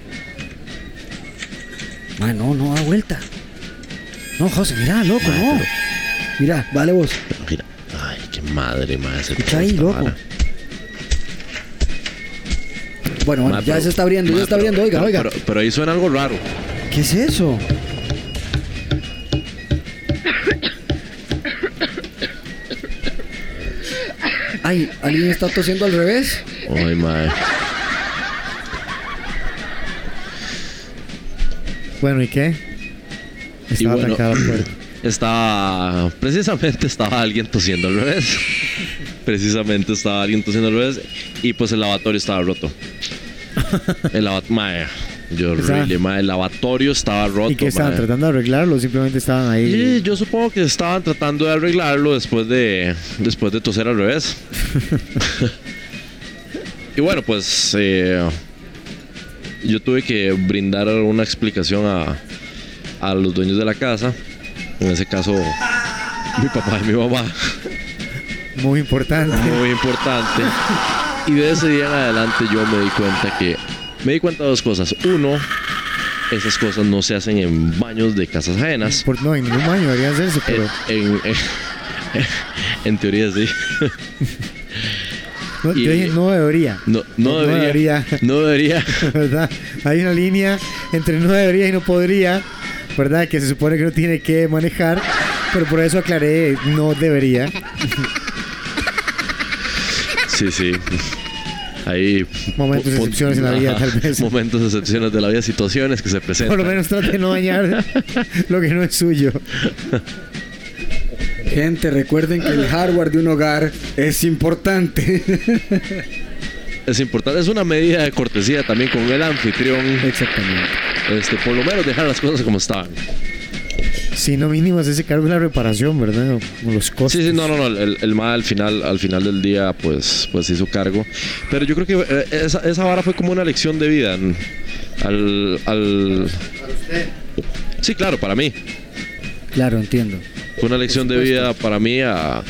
S1: Man, no, no da vuelta. No, José, mira, loco, no.
S3: pero-
S1: Mira, vale vos.
S3: Mira, ay, qué madre, madre. se
S1: Escucha ahí, loco. Bueno,
S3: Ma,
S1: ya
S3: pero-
S1: se está abriendo, ya
S3: ma,
S1: está abriendo. Oiga,
S3: pero-
S1: oiga.
S3: Pero ahí suena algo raro.
S1: ¿Qué es eso? Ay, ¿alguien está tosiendo al revés?
S3: Ay, madre.
S2: Bueno, ¿y qué? Estaba
S3: bueno,
S2: trancada la puerta. [CLEARS THROAT]
S3: Estaba. Precisamente estaba alguien tosiendo al revés. [LAUGHS] Precisamente estaba alguien tosiendo al revés. Y pues el lavatorio estaba roto. El lavatorio. Yo really, el lavatorio estaba roto.
S2: ¿Y qué estaban tratando de arreglarlo? Simplemente estaban ahí.
S3: Y yo supongo que estaban tratando de arreglarlo después de después de toser al revés. [LAUGHS] y bueno, pues eh, yo tuve que brindar una explicación a, a los dueños de la casa. En ese caso, mi papá y mi mamá.
S2: Muy importante.
S3: Muy importante. Y de ese día en adelante yo me di cuenta que... Me di cuenta de dos cosas. Uno, esas cosas no se hacen en baños de casas ajenas.
S2: Por- no, en ningún baño debería hacerse, pero.
S3: En, en, en [LAUGHS] teoría sí.
S2: No,
S3: y-
S2: dije, no debería.
S3: No, no, debería, No debería. [LAUGHS]
S2: ¿Verdad? Hay una línea entre no debería y no podría, ¿verdad? Que se supone que no tiene que manejar, pero por eso aclaré, no debería.
S3: Sí, sí. Hay
S2: Momentos excepciones en la vida, tal vez. [LAUGHS]
S3: Momentos excepciones de la vida, situaciones que se presentan.
S2: Por lo menos trate de no dañar [LAUGHS] lo que no es suyo.
S1: Gente, recuerden que el hardware de un hogar es importante. [LAUGHS]
S3: Es importante, es una medida de cortesía también con el anfitrión.
S1: Exactamente.
S3: Este, por lo menos dejar las cosas como estaban.
S2: Si no mínimo ese cargo de la reparación, ¿verdad? Los costos.
S3: Sí, sí, no, no, no. El, el MA al final, al final del día, pues, pues hizo cargo. Pero yo creo que eh, esa, esa vara fue como una lección de vida. Al, al... Sí, claro, para mí.
S1: Claro, entiendo.
S3: Fue una lección de vida para mí a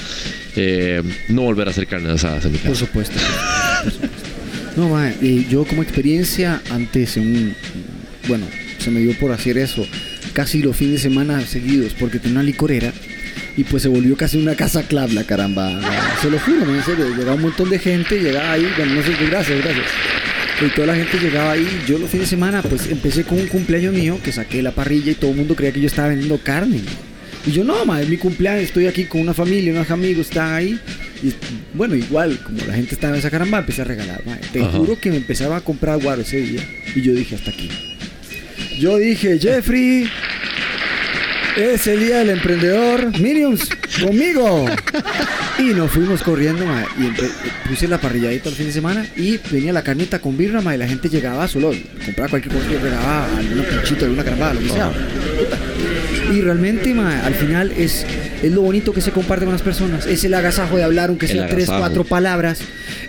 S3: eh, no volver a hacer carne asada en mi
S1: Por supuesto. por supuesto. No, yo como experiencia antes en un... Bueno, se me dio por hacer eso casi los fines de semana seguidos porque tenía una licorera y pues se volvió casi una casa club la caramba. Se lo juro, en serio. Llegaba un montón de gente, llegaba ahí, bueno, no sé, gracias, gracias. Y toda la gente llegaba ahí. Yo los fines de semana pues empecé con un cumpleaños mío que saqué la parrilla y todo el mundo creía que yo estaba vendiendo carne. Y yo, no, ma, es mi cumpleaños, estoy aquí con una familia, unos amigos están ahí. Y bueno, igual, como la gente estaba en esa caramba, empecé a regalar. Te
S3: Ajá.
S1: juro que me empezaba a comprar guaro ese día. Y yo dije, hasta aquí. Yo dije, Jeffrey, Es el día del emprendedor. Minions, conmigo. Y nos fuimos corriendo, ma, y puse la parrilladita el fin de semana y venía la carnita con birra, ma, y la gente llegaba solo, compraba cualquier cosa y regalaba algún pinchito, alguna carambada, lo que sea. Y realmente, ma, al final es, es lo bonito que se comparte con las personas. Es el agasajo de hablar, aunque
S3: El
S1: sea tres, cuatro palabras.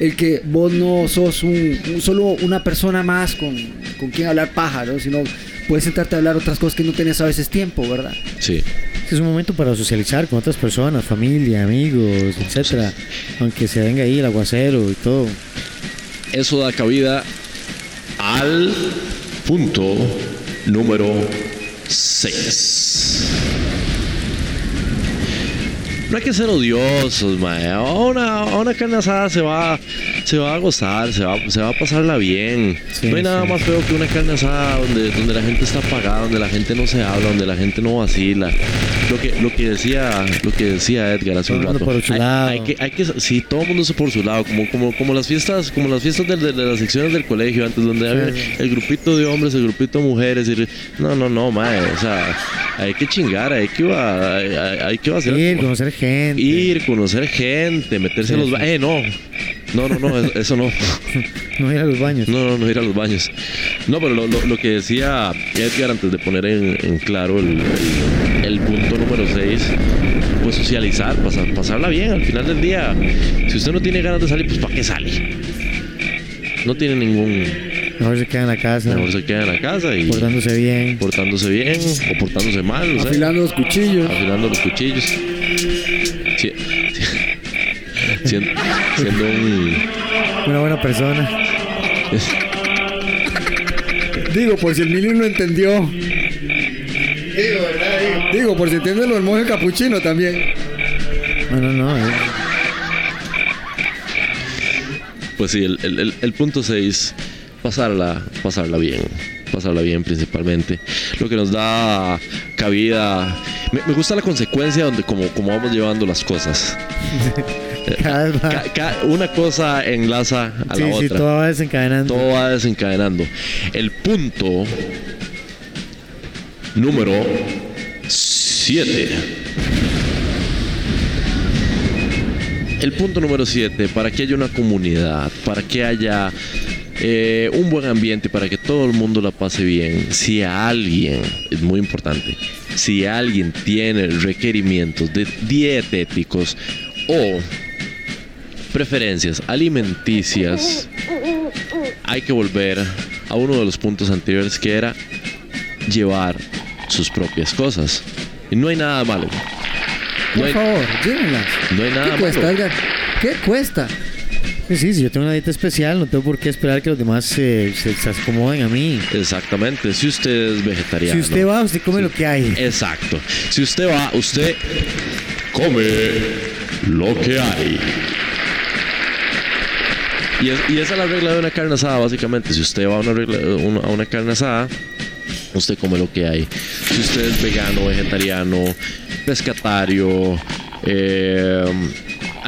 S1: El que vos no sos un, un- solo una persona más con, con quien hablar paja, ¿no? Sino puedes sentarte a hablar otras cosas que no tenés a veces tiempo, ¿verdad?
S3: Sí.
S2: Es un momento para socializar con otras personas, familia, amigos, etcétera. Aunque se venga ahí el aguacero y todo.
S3: Eso da cabida al punto número 6. No hay que ser odiosos, mae. A una, a una carne asada se va, se va a gozar, se va, se va a pasarla bien.
S2: Sí,
S3: no hay nada
S2: sí.
S3: más feo que una carne asada donde, donde la gente está apagada, donde la gente no se habla, donde la gente no vacila. Lo que, lo que decía, lo que decía Edgar hace un
S2: Todo mundo
S3: rato.
S2: por su
S3: Hay-
S2: lado.
S3: hay que, hay que, sí, todo el mundo se por su lado, como, como, como las fiestas, como las fiestas de, de- de las secciones del colegio antes, donde había el grupito de hombres, el grupito de mujeres, y, no, no, no, mae, o sea, hay que chingar, hay que hay, hay- hay que hacer
S2: Ir, conocer gente.
S3: ir, conocer gente, meterse
S2: Sí,
S3: a los
S2: sí.
S3: baños, eh, no, no, no, no, eso- eso no. [LAUGHS]
S2: No ir a los baños.
S3: No, no, no ir a los baños. No, pero lo, lo- lo que decía Edgar antes de poner en, en claro el, el- el punto número 6, pues socializar, pasar, pasarla bien al final del día. Si usted no tiene ganas de salir, pues ¿para qué sale? No tiene ningún...
S2: Mejor se queda en la casa,
S3: Mejor se queda en la casa y
S2: portándose bien.
S3: portándose bien o portándose mal, no sé.
S1: Afilando los cuchillos.
S3: afilando los cuchillos. Sí. Siendo, siendo un...
S2: Una buena persona.
S1: Digo, por si el Mili no entendió. Digo, por si entiende lo del monje capuchino también.
S2: No, no, no. eh.
S3: Pues sí, el, el- el- el punto 6, pasarla, pasarla bien. Pasarla bien principalmente. Lo que nos da cabida. Me, me gusta la consecuencia donde como, como vamos llevando las cosas.
S2: Cada vez va-
S3: Ca- ca- una cosa enlaza a
S2: sí,
S3: la
S2: sí,
S3: otra.
S2: todo va desencadenando.
S3: Todo va desencadenando. El punto número 7. El punto número 7, para que haya una comunidad, para que haya eh, un buen ambiente, para que todo el mundo la pase bien, si alguien, es muy importante, si alguien tiene requerimientos de dietéticos o preferencias alimenticias, hay que volver a uno de los puntos anteriores que era llevar sus propias cosas. Y no hay nada malo. No
S1: Por
S3: hay,
S1: favor, llévenlas.
S3: no hay nada
S1: ¿Qué cuesta,
S3: malo.
S1: Edgar? ¿Qué cuesta?
S2: Sí, sí, si yo tengo una dieta especial, no tengo por qué esperar que los demás se, se, se acomoden a mí.
S3: Exactamente. Si usted es vegetariano.
S2: Si usted va, usted come lo que hay.
S3: Exacto. Si usted va, usted come lo que hay. Y, es- y esa es la regla de una carne asada, básicamente. Si usted va a una, regla- una- a una carne asada, usted come lo que hay. Si usted es vegano, vegetariano, pescatario, eh,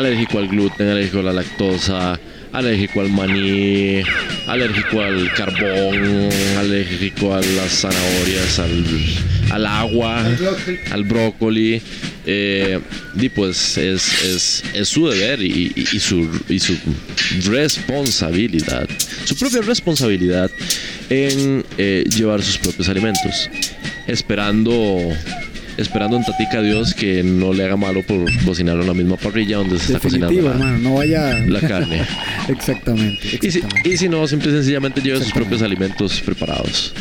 S3: alérgico al gluten, alérgico a la lactosa, alérgico al maní, alérgico al carbón, alérgico a las zanahorias, al, al agua, al brócoli. eh, y pues es, es, es su deber y, y- y su, y su responsabilidad, su propia responsabilidad en eh, llevar sus propios alimentos, esperando esperando en Tatica a Dios que no le haga malo por cocinarlo en la misma parrilla donde se está cocinando la-
S1: hermano. No vaya.
S3: la carne. [LAUGHS]
S1: exactamente.
S3: Y si, y si no, simple y sencillamente lleve sus propios alimentos preparados.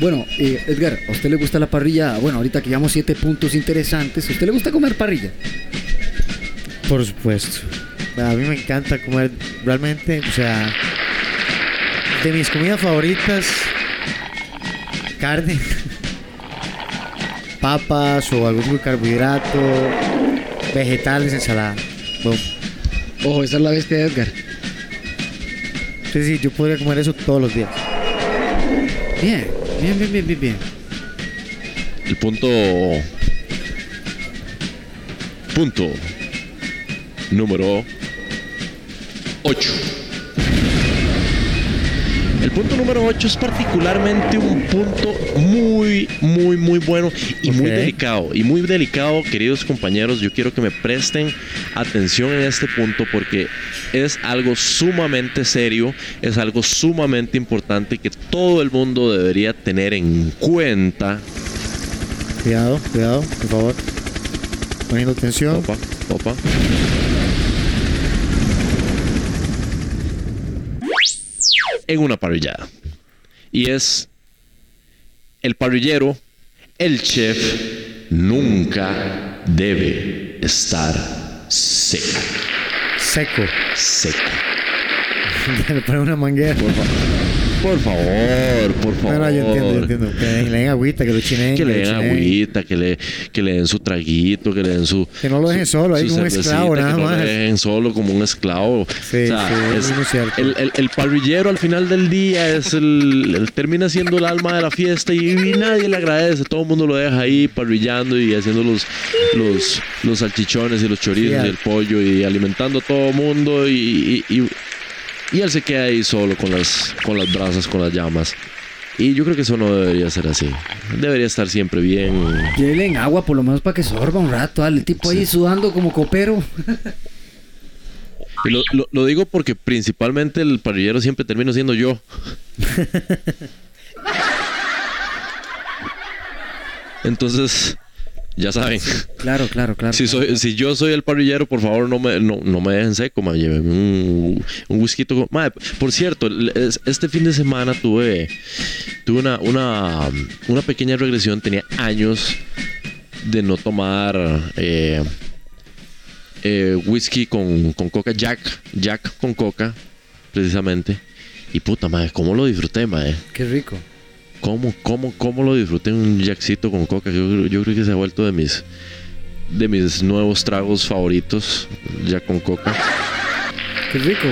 S1: Bueno, eh, Edgar, ¿a usted le gusta la parrilla? Bueno, ahorita que llevamos siete puntos interesantes, ¿a usted le gusta comer parrilla?
S2: Por supuesto. A mí me encanta comer realmente, o sea, de mis comidas favoritas, carne, [LAUGHS] papas o algún carbohidrato, vegetales, ensalada. Boom.
S1: Ojo, esa es la bestia de Edgar.
S2: Sí, sí, yo podría comer eso todos los días.
S1: Bien, bien, bien, bien, bien, bien.
S3: El punto. Punto. Número 8. Punto número 8 es particularmente un punto muy, muy, muy bueno y muy delicado. Y muy delicado, queridos compañeros, yo quiero que me presten atención en este punto porque es algo sumamente serio, es algo sumamente importante que todo el mundo debería tener en cuenta.
S2: Cuidado, cuidado, por favor. Poniendo atención.
S3: Opa, opa. En una parrillada. Y es el parrillero, el chef, nunca debe estar seco.
S2: Seco.
S3: Seco. [LAUGHS]
S2: Ponen una manguera.
S3: Por favor, por favor.
S2: No, no, yo entiendo, yo entiendo. Que le den agüita, que lo chinen.
S3: Que le den agüita, que le, que le den su traguito, que le den su.
S2: Que no lo dejen solo, como un esclavo,
S3: que
S2: nada
S3: no
S2: más.
S3: lo dejen solo como un esclavo.
S2: Sí,
S3: O sea,
S2: sí,
S3: es-
S2: es cierto.
S3: el, el- el parrillero al final del día es el, el- termina siendo el alma de la fiesta y, y nadie le agradece. Todo el mundo lo deja ahí parrillando y haciendo los, los, los salchichones y los chorizos
S2: Sí,
S3: y el pollo y alimentando a todo el mundo y, y- y- y él se queda ahí solo con las, con las brasas, con las llamas. Y yo creo que eso no debería ser así. Debería estar siempre bien.
S8: Llévenle agua por lo menos para que sorba un rato. al tipo ahí sudando como copero.
S3: Y lo, lo- lo digo porque principalmente el parrillero siempre termino siendo yo. [LAUGHS] Entonces, ya saben.
S8: Claro, claro, claro.
S3: Si, soy, si yo soy el parrillero, por favor, no me, no, no me dejen seco, ma. Llévenme un, un whisky. con- ma, por cierto, este fin de semana tuve, tuve una, una, una pequeña regresión. Tenía años de no tomar eh, eh, whisky con, con coca, Jack, Jack con coca, precisamente. Y puta madre, cómo lo disfruté, madre.
S8: Qué rico.
S3: ¿Cómo, cómo, cómo lo disfruté un jackcito con coca? Yo, yo creo que se ha vuelto de mis, de mis nuevos tragos favoritos, ya con coca.
S8: Qué rico.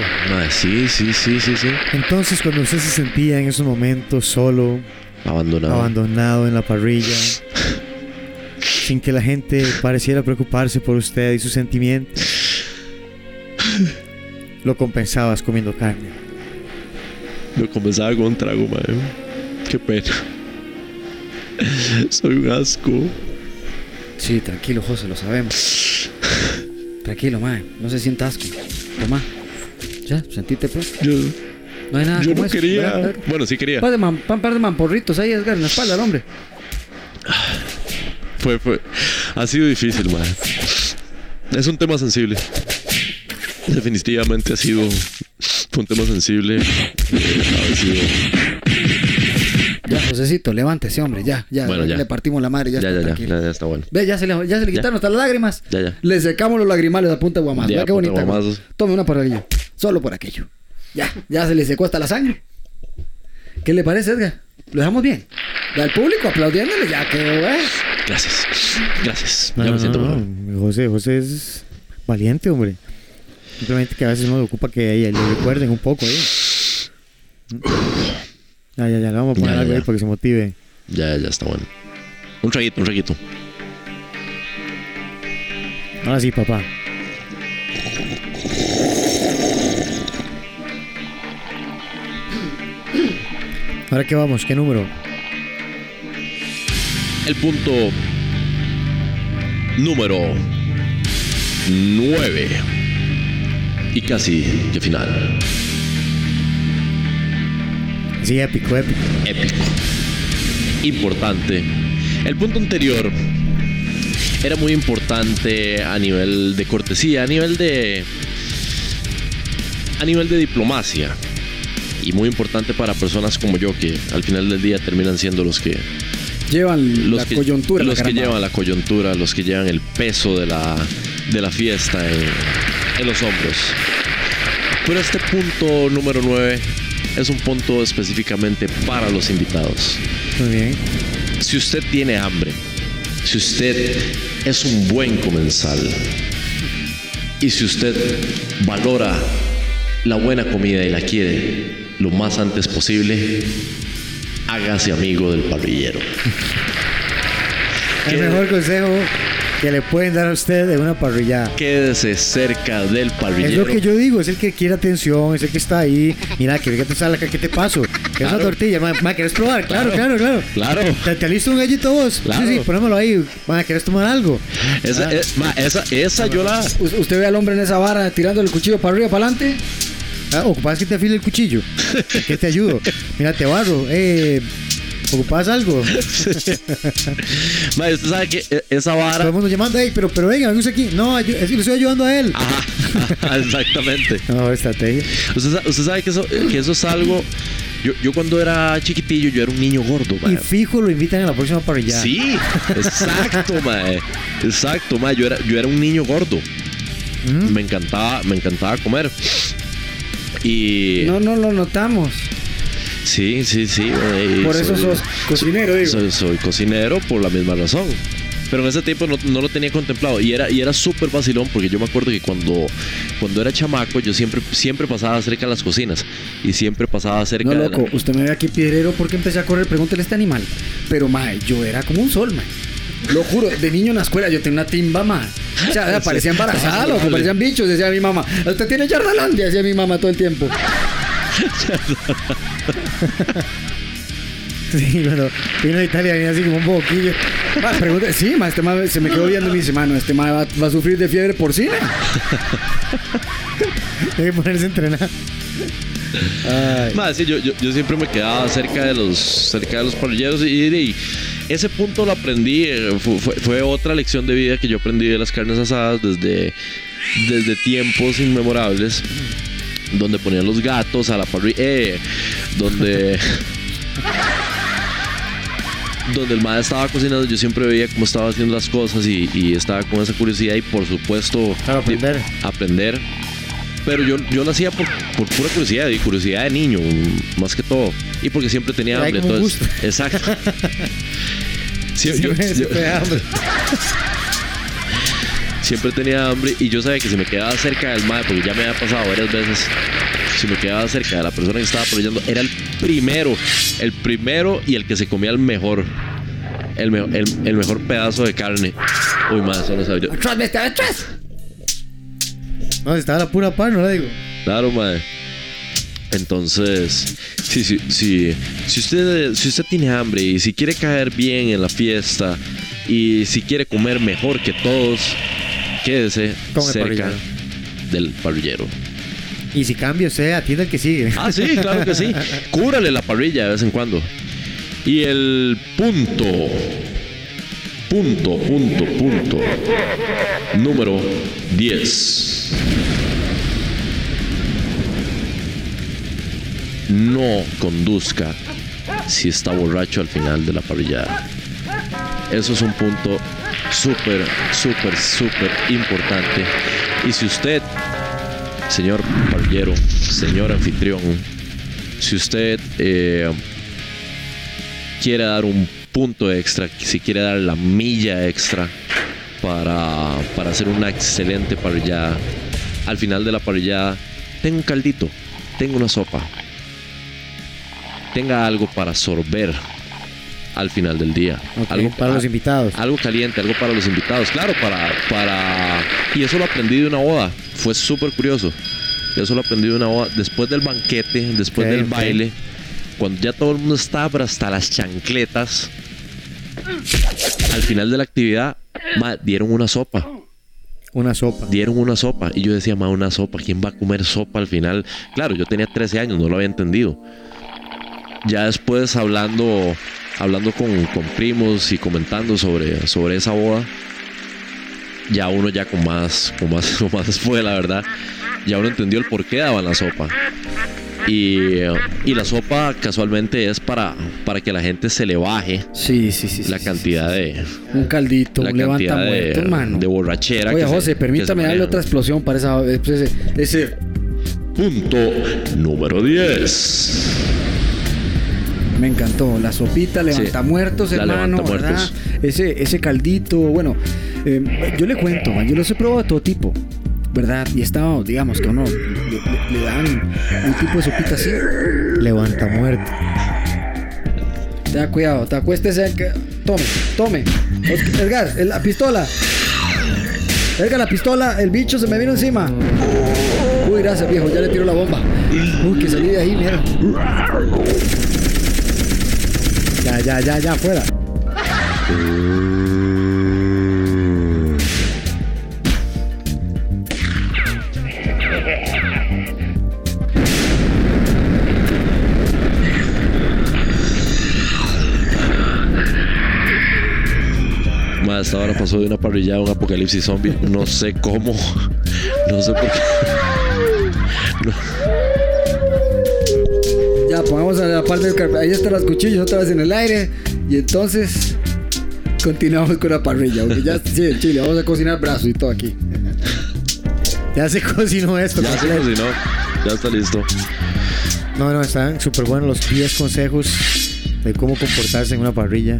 S3: Sí, sí, sí, sí, sí.
S2: Entonces, cuando usted se sentía en esos momentos solo,
S3: Abandonado.
S2: abandonado en la parrilla, sin que la gente pareciera preocuparse por usted y sus sentimientos, lo compensabas comiendo carne.
S3: Lo comenzaba con un trago, madre. Qué pena. Soy un asco.
S8: Sí, tranquilo, José, lo sabemos. Tranquilo, mae. No se sienta asco. Toma. Ya, sentite pues.
S3: Yo,
S8: No hay nada
S3: yo no
S8: eso.
S3: quería. Bueno, sí quería.
S8: De, man- par de mamporritos ahí, Edgar, en la espalda, al hombre.
S3: Fue, fue. Ha sido difícil, madre. Es un tema sensible. Definitivamente ha sido fue un tema sensible. Ha sido-
S8: Ya, Josecito, levántese, hombre, ya, ya.
S3: Bueno, ya.
S8: Le partimos la madre, ya,
S3: Ya,
S8: está
S3: ya, ya,
S8: tranquilo.
S3: ya, ya está bueno.
S8: Ve, ya se le, ya se le quitaron hasta las lágrimas.
S3: Ya, ya.
S8: Le secamos los lagrimales a punta de guamazo.
S3: Ya,
S8: Vea qué bonita.
S3: guamazos.
S8: Tome una por aquello. Solo por aquello. Ya, ya se le secó hasta la sangre. ¿Qué le parece, Edgar? ¿Lo dejamos bien? Ve al público aplaudiéndole, ya que, güey.
S3: Gracias. Gracias.
S2: No,
S3: ya me siento
S2: no, no. José, José es valiente, hombre. Simplemente que a veces no le ocupa que ahí le recuerden un poco ahí. Ya, ya, ya, le vamos a poner
S3: Ya,
S2: algo
S3: ya.
S2: ahí para que se motive.
S3: Ya, ya está bueno. Un traguito, un traguito.
S2: Ahora sí, papá. Ahora qué vamos, ¿qué número?
S3: El punto número 9. Y casi que final.
S2: Sí, épico, épico.
S3: Épico. Importante. El punto anterior era muy importante a nivel de cortesía, a nivel de. a nivel de diplomacia. Y muy importante para personas como yo que al final del día terminan siendo los que
S8: Llevan
S3: los
S8: la
S3: que,
S8: coyuntura. la
S3: los que llevan la coyuntura, los que llevan el peso de la, de la fiesta en, en los hombros. Pero este punto número 9 es un punto específicamente para los invitados.
S2: Muy bien.
S3: Si usted tiene hambre, si usted es un buen comensal y si usted valora la buena comida y la quiere lo más antes posible, hágase amigo del parrillero.
S2: El mejor consejo que que le pueden dar a usted de una parrillada.
S3: Quédese cerca del
S2: Es
S3: parrillero.
S2: lo que yo digo, es el que quiere atención, es el que está ahí. Mira, que fíjate sal acá, ¿qué te paso? ¿Qué es una tortilla? Ma, ma, ¿quieres probar? Claro, claro, claro.
S3: Claro.
S2: ¿Te, te listo un gallito vos?
S3: Claro.
S2: Sí, sí, ponémoslo ahí. Ma, ¿quieres tomar algo?
S3: Esa,
S2: Ah.
S3: ma, esa, esa yo la.
S1: ¿Usted ve al hombre en esa vara tirando el cuchillo para arriba, para adelante?
S2: Ah, ¿Ocupas que te afile el cuchillo? [LAUGHS] ¿Qué te ayudo? Mira, te barro. Eh, ¿Ocupas algo? [LAUGHS]
S3: Ma, usted sabe que eh, esa
S2: Todo
S3: vara.
S2: el mundo llamando, "Ey, pero, pero venga, venga aquí. No, es que lo estoy ayudando a él.
S3: Ajá, ajá, [LAUGHS] exactamente.
S2: No, estrategia.
S3: Usted, usted sabe que eso, que eso es algo. Yo, yo cuando era chiquitillo, yo era un niño gordo.
S2: Y fijo lo invitan a la próxima parrillada.
S3: Sí, exacto, [LAUGHS] mae. Exacto, mae. Yo era, yo era un niño gordo.
S2: Mm.
S3: Me encantaba, me encantaba comer. Y
S1: No, no lo notamos.
S3: Sí, sí, sí.
S1: Por eso sos cocinero, digo.
S3: Soy, soy cocinero por la misma razón. Pero en ese tiempo no, no lo tenía contemplado y era, y era súper vacilón porque yo me acuerdo que cuando, cuando era chamaco yo siempre, siempre pasaba cerca de las cocinas y siempre pasaba cerca
S1: No,
S3: de la-
S1: loco, usted me ve aquí piedrero porque empecé a correr, pregúntele a este animal. Pero, mae, yo era como un sol, mae. Lo juro, de niño en la escuela yo tenía una timba, mae. O sea, [LAUGHS] parecía embarazada, loco, parecían bichos, decía mi mamá. Usted tiene yardalandia, decía mi mamá todo el tiempo. [LAUGHS]
S2: Sí, bueno, vino de Italia, venía así como un
S1: pregunte, sí, este ma se me quedó viendo y me este ma va, a sufrir de fiebre porcina.
S2: Que [LAUGHS] ponerse a entrenar.
S3: Mae, sí, yo, siempre me quedaba cerca de los, cerca de los parrilleros y, ese punto lo aprendí. eh, fue otra lección de vida que yo aprendí de las carnes asadas desde, desde tiempos inmemorables. Donde ponían los gatos a la parrilla. eh, donde. donde el madre estaba cocinando, yo siempre veía cómo estaba haciendo las cosas y, y estaba con esa curiosidad y por supuesto
S2: Claro, aprender.
S3: aprender. Pero yo, yo lo hacía por, por pura curiosidad y curiosidad de niño, más que todo. Y porque siempre tenía hambre. Entonces,
S2: gusto.
S3: exacto. Sí, [LAUGHS]
S2: Sí,
S3: yo-
S2: me-
S3: yo- [LAUGHS]
S2: siempre
S3: tenía hambre y yo sabía que si me quedaba cerca del mar, porque ya me había pasado varias veces, si me quedaba cerca de la persona que estaba apoyando, era el primero, el primero y el que se comía el mejor, el, me- el, el mejor pedazo de carne. Uy, más, eso no sabía yo.
S1: ¡Atrás, bestia, atrás!
S2: No, si estaba la pura par, no la digo.
S3: Claro, madre. Entonces, sí, sí, sí. Si usted, si usted tiene hambre y si quiere caer bien en la fiesta y si quiere comer mejor que todos, quédese
S2: Con el
S3: cerca
S2: parrillero.
S3: del parrillero.
S2: Y si cambio, usted atiende que sigue.
S3: Ah, sí, claro que sí. [LAUGHS] Cúrale la parrilla de vez en cuando. Y el punto, punto, punto, punto, número 10. No conduzca si está borracho al final de la parrillada. Eso es un punto súper, súper, súper importante. Y si usted señor parrillero, señor anfitrión, si usted eh, quiere dar un punto extra, si quiere dar la milla extra para, para hacer una excelente parrillada, al final de la parrillada, tenga un caldito, tenga una sopa, tenga algo para sorber al final del día. Algo
S2: para los invitados.
S3: algo caliente, algo para los invitados, claro, para, para... Y eso lo aprendí de una boda, fue súper curioso. Eso lo aprendí de una boda, después del banquete, después del baile, cuando ya todo el mundo estaba hasta las chancletas, al final de la actividad, ma, dieron una sopa,
S2: Una sopa.
S3: dieron una sopa. Y yo decía, ma, una sopa, ¿quién va a comer sopa al final? Claro, yo tenía 13 años, no lo había entendido. Ya después hablando, hablando con, con primos y comentando sobre, sobre esa boda, ya uno ya con más, con más, [LAUGHS] con más después, la verdad, ya uno entendió el por qué daban la sopa. Y, y la sopa casualmente es para, para que la gente se le baje
S1: Sí, sí, sí.
S3: la cantidad de
S1: Un caldito,
S3: la
S1: un levanta
S3: de,
S1: muerto,
S3: de borrachera.
S1: Oye,
S3: que
S1: José,
S3: se
S1: permítame darle otra explosión para esa, ese, ese-
S3: Punto número 10.
S1: Me encantó. La sopita, levanta muertos, hermano,
S3: levantamuertos.
S1: ¿verdad? Ese, ese caldito, bueno, eh, yo le cuento, man, yo los he probado de todo tipo, ¿verdad? Y estaba, digamos que uno le, le- le dan un tipo de sopita así.
S2: Levanta muerto.
S1: Tenga cuidado, te acuéstese. que- Tome, tome. Edgar, la pistola. Verga la pistola, el bicho se me vino encima. Uy, gracias viejo, ya le tiro la bomba. Uy, que salí de ahí, mierda. Ya, ya, ya, ya, fuera.
S3: Hasta ahora pasó de una parrilla a un apocalipsis zombie. No sé cómo. No sé por qué.
S1: Ya, pongamos a la parte del carpeta. Ahí están los cuchillos otra vez en el aire. Y entonces continuamos con la parrilla. Porque ya, sí, en Chile, vamos a cocinar brazos y todo aquí.
S2: Ya se cocinó esto.
S3: Ya se cocinó. Ya está listo.
S2: No, no, están súper buenos los 10 consejos de cómo comportarse en una parrilla.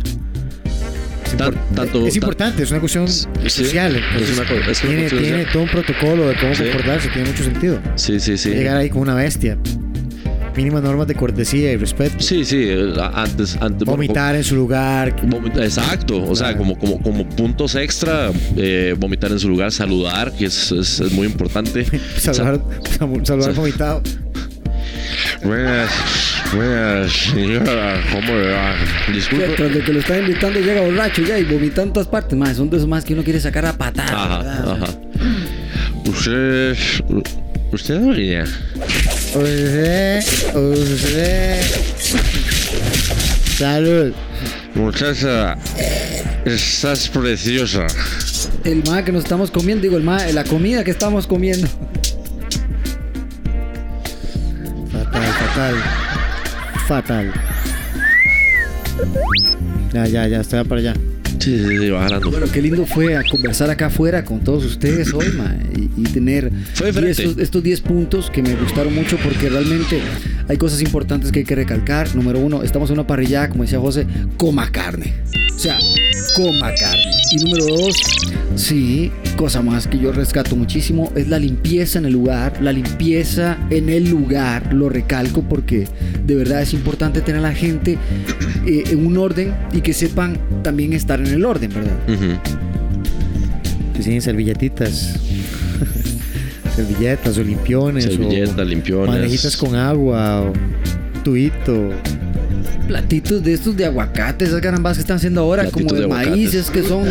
S2: Es,
S3: Tan-
S2: impor-
S3: tanto-
S2: es
S3: tan-
S2: importante, es una cuestión
S3: Sí,
S2: social.
S3: es
S2: entonces,
S3: una co- es una
S2: tiene, todo un protocolo de cómo
S3: Sí.
S2: comportarse, tiene mucho sentido.
S3: Sí, sí, sí.
S2: Llegar ahí como una bestia. Mínimas normas de cortesía y respeto.
S3: Sí, sí. eh, Antes. antes
S2: Vomitar en su lugar.
S3: Vomita- Exacto, o sea, como, como, como puntos extra, eh, vomitar en su lugar, saludar, que es, es- es muy importante. [LAUGHS]
S2: Saludar, saludar
S3: Sa-
S2: vomitado.
S3: Buenas, buenas, señora, ¿cómo le va? Disculpe.
S1: Tras de que lo están invitando, llega borracho ya y vomitando en todas partes. Más, son de esos más que uno quiere sacar a patada.
S3: Ajá,
S1: ¿verdad?
S3: ajá. Usted, usted no venía.
S2: Usted, usted. Salud.
S3: Muchacha, estás preciosa.
S1: El ma que nos estamos comiendo, digo, el ma, la comida que estamos comiendo.
S2: Fatal, fatal. Fatal. Ya, ya, ya, estoy para allá.
S3: Sí, sí, sí, va jalando.
S1: Bueno, qué lindo fue a conversar acá afuera con todos ustedes hoy, ma, y, y tener
S3: Fue
S1: estos- estos 10 puntos que me gustaron mucho porque realmente hay cosas importantes que hay que recalcar. Número uno, estamos en una parrilla, como decía José, coma carne. O sea, coma carne. Y número dos, sí, cosa más que yo rescato muchísimo es la limpieza en el lugar. La limpieza en el lugar, lo recalco porque de verdad es importante tener a la gente eh, en un orden y que sepan también estar en el orden, ¿verdad?
S2: Que siguen servilletitas. [LAUGHS] Servilletas o limpiones.
S3: Servilletas,
S2: o
S3: limpiones.
S2: Manejitas con agua o tuito.
S1: Platitos de estos de aguacate, esas garambas que están haciendo ahora, como de,
S3: de aguacates.
S1: maíces que son.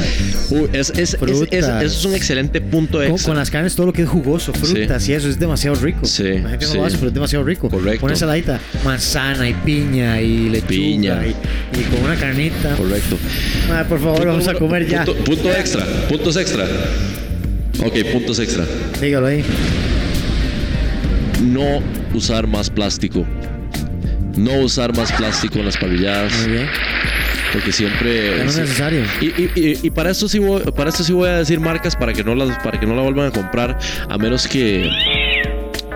S3: Uh, es, es, es- es- eso es un excelente punto extra.
S2: con las carnes, todo lo que es jugoso, frutas y eso es demasiado rico.
S3: Sí,
S2: La gente
S3: sí.
S2: no lo hace, pero es demasiado rico.
S3: Correcto.
S2: Con ensaladita, manzana y piña y lechuga
S3: Piña.
S2: Y, y con una carnita.
S3: Correcto.
S2: Por favor, vamos a comer ya.
S3: Punto, punto extra, puntos extra. Ok, puntos extra.
S2: Dígalo ahí.
S3: No usar más plástico. No usar más plástico en las parrilladas.
S2: Muy bien.
S3: Porque siempre.
S2: No es necesario.
S3: Y, y- y- y para esto sí voy, para esto sí voy a decir marcas para que no las para que no la vuelvan a comprar a menos que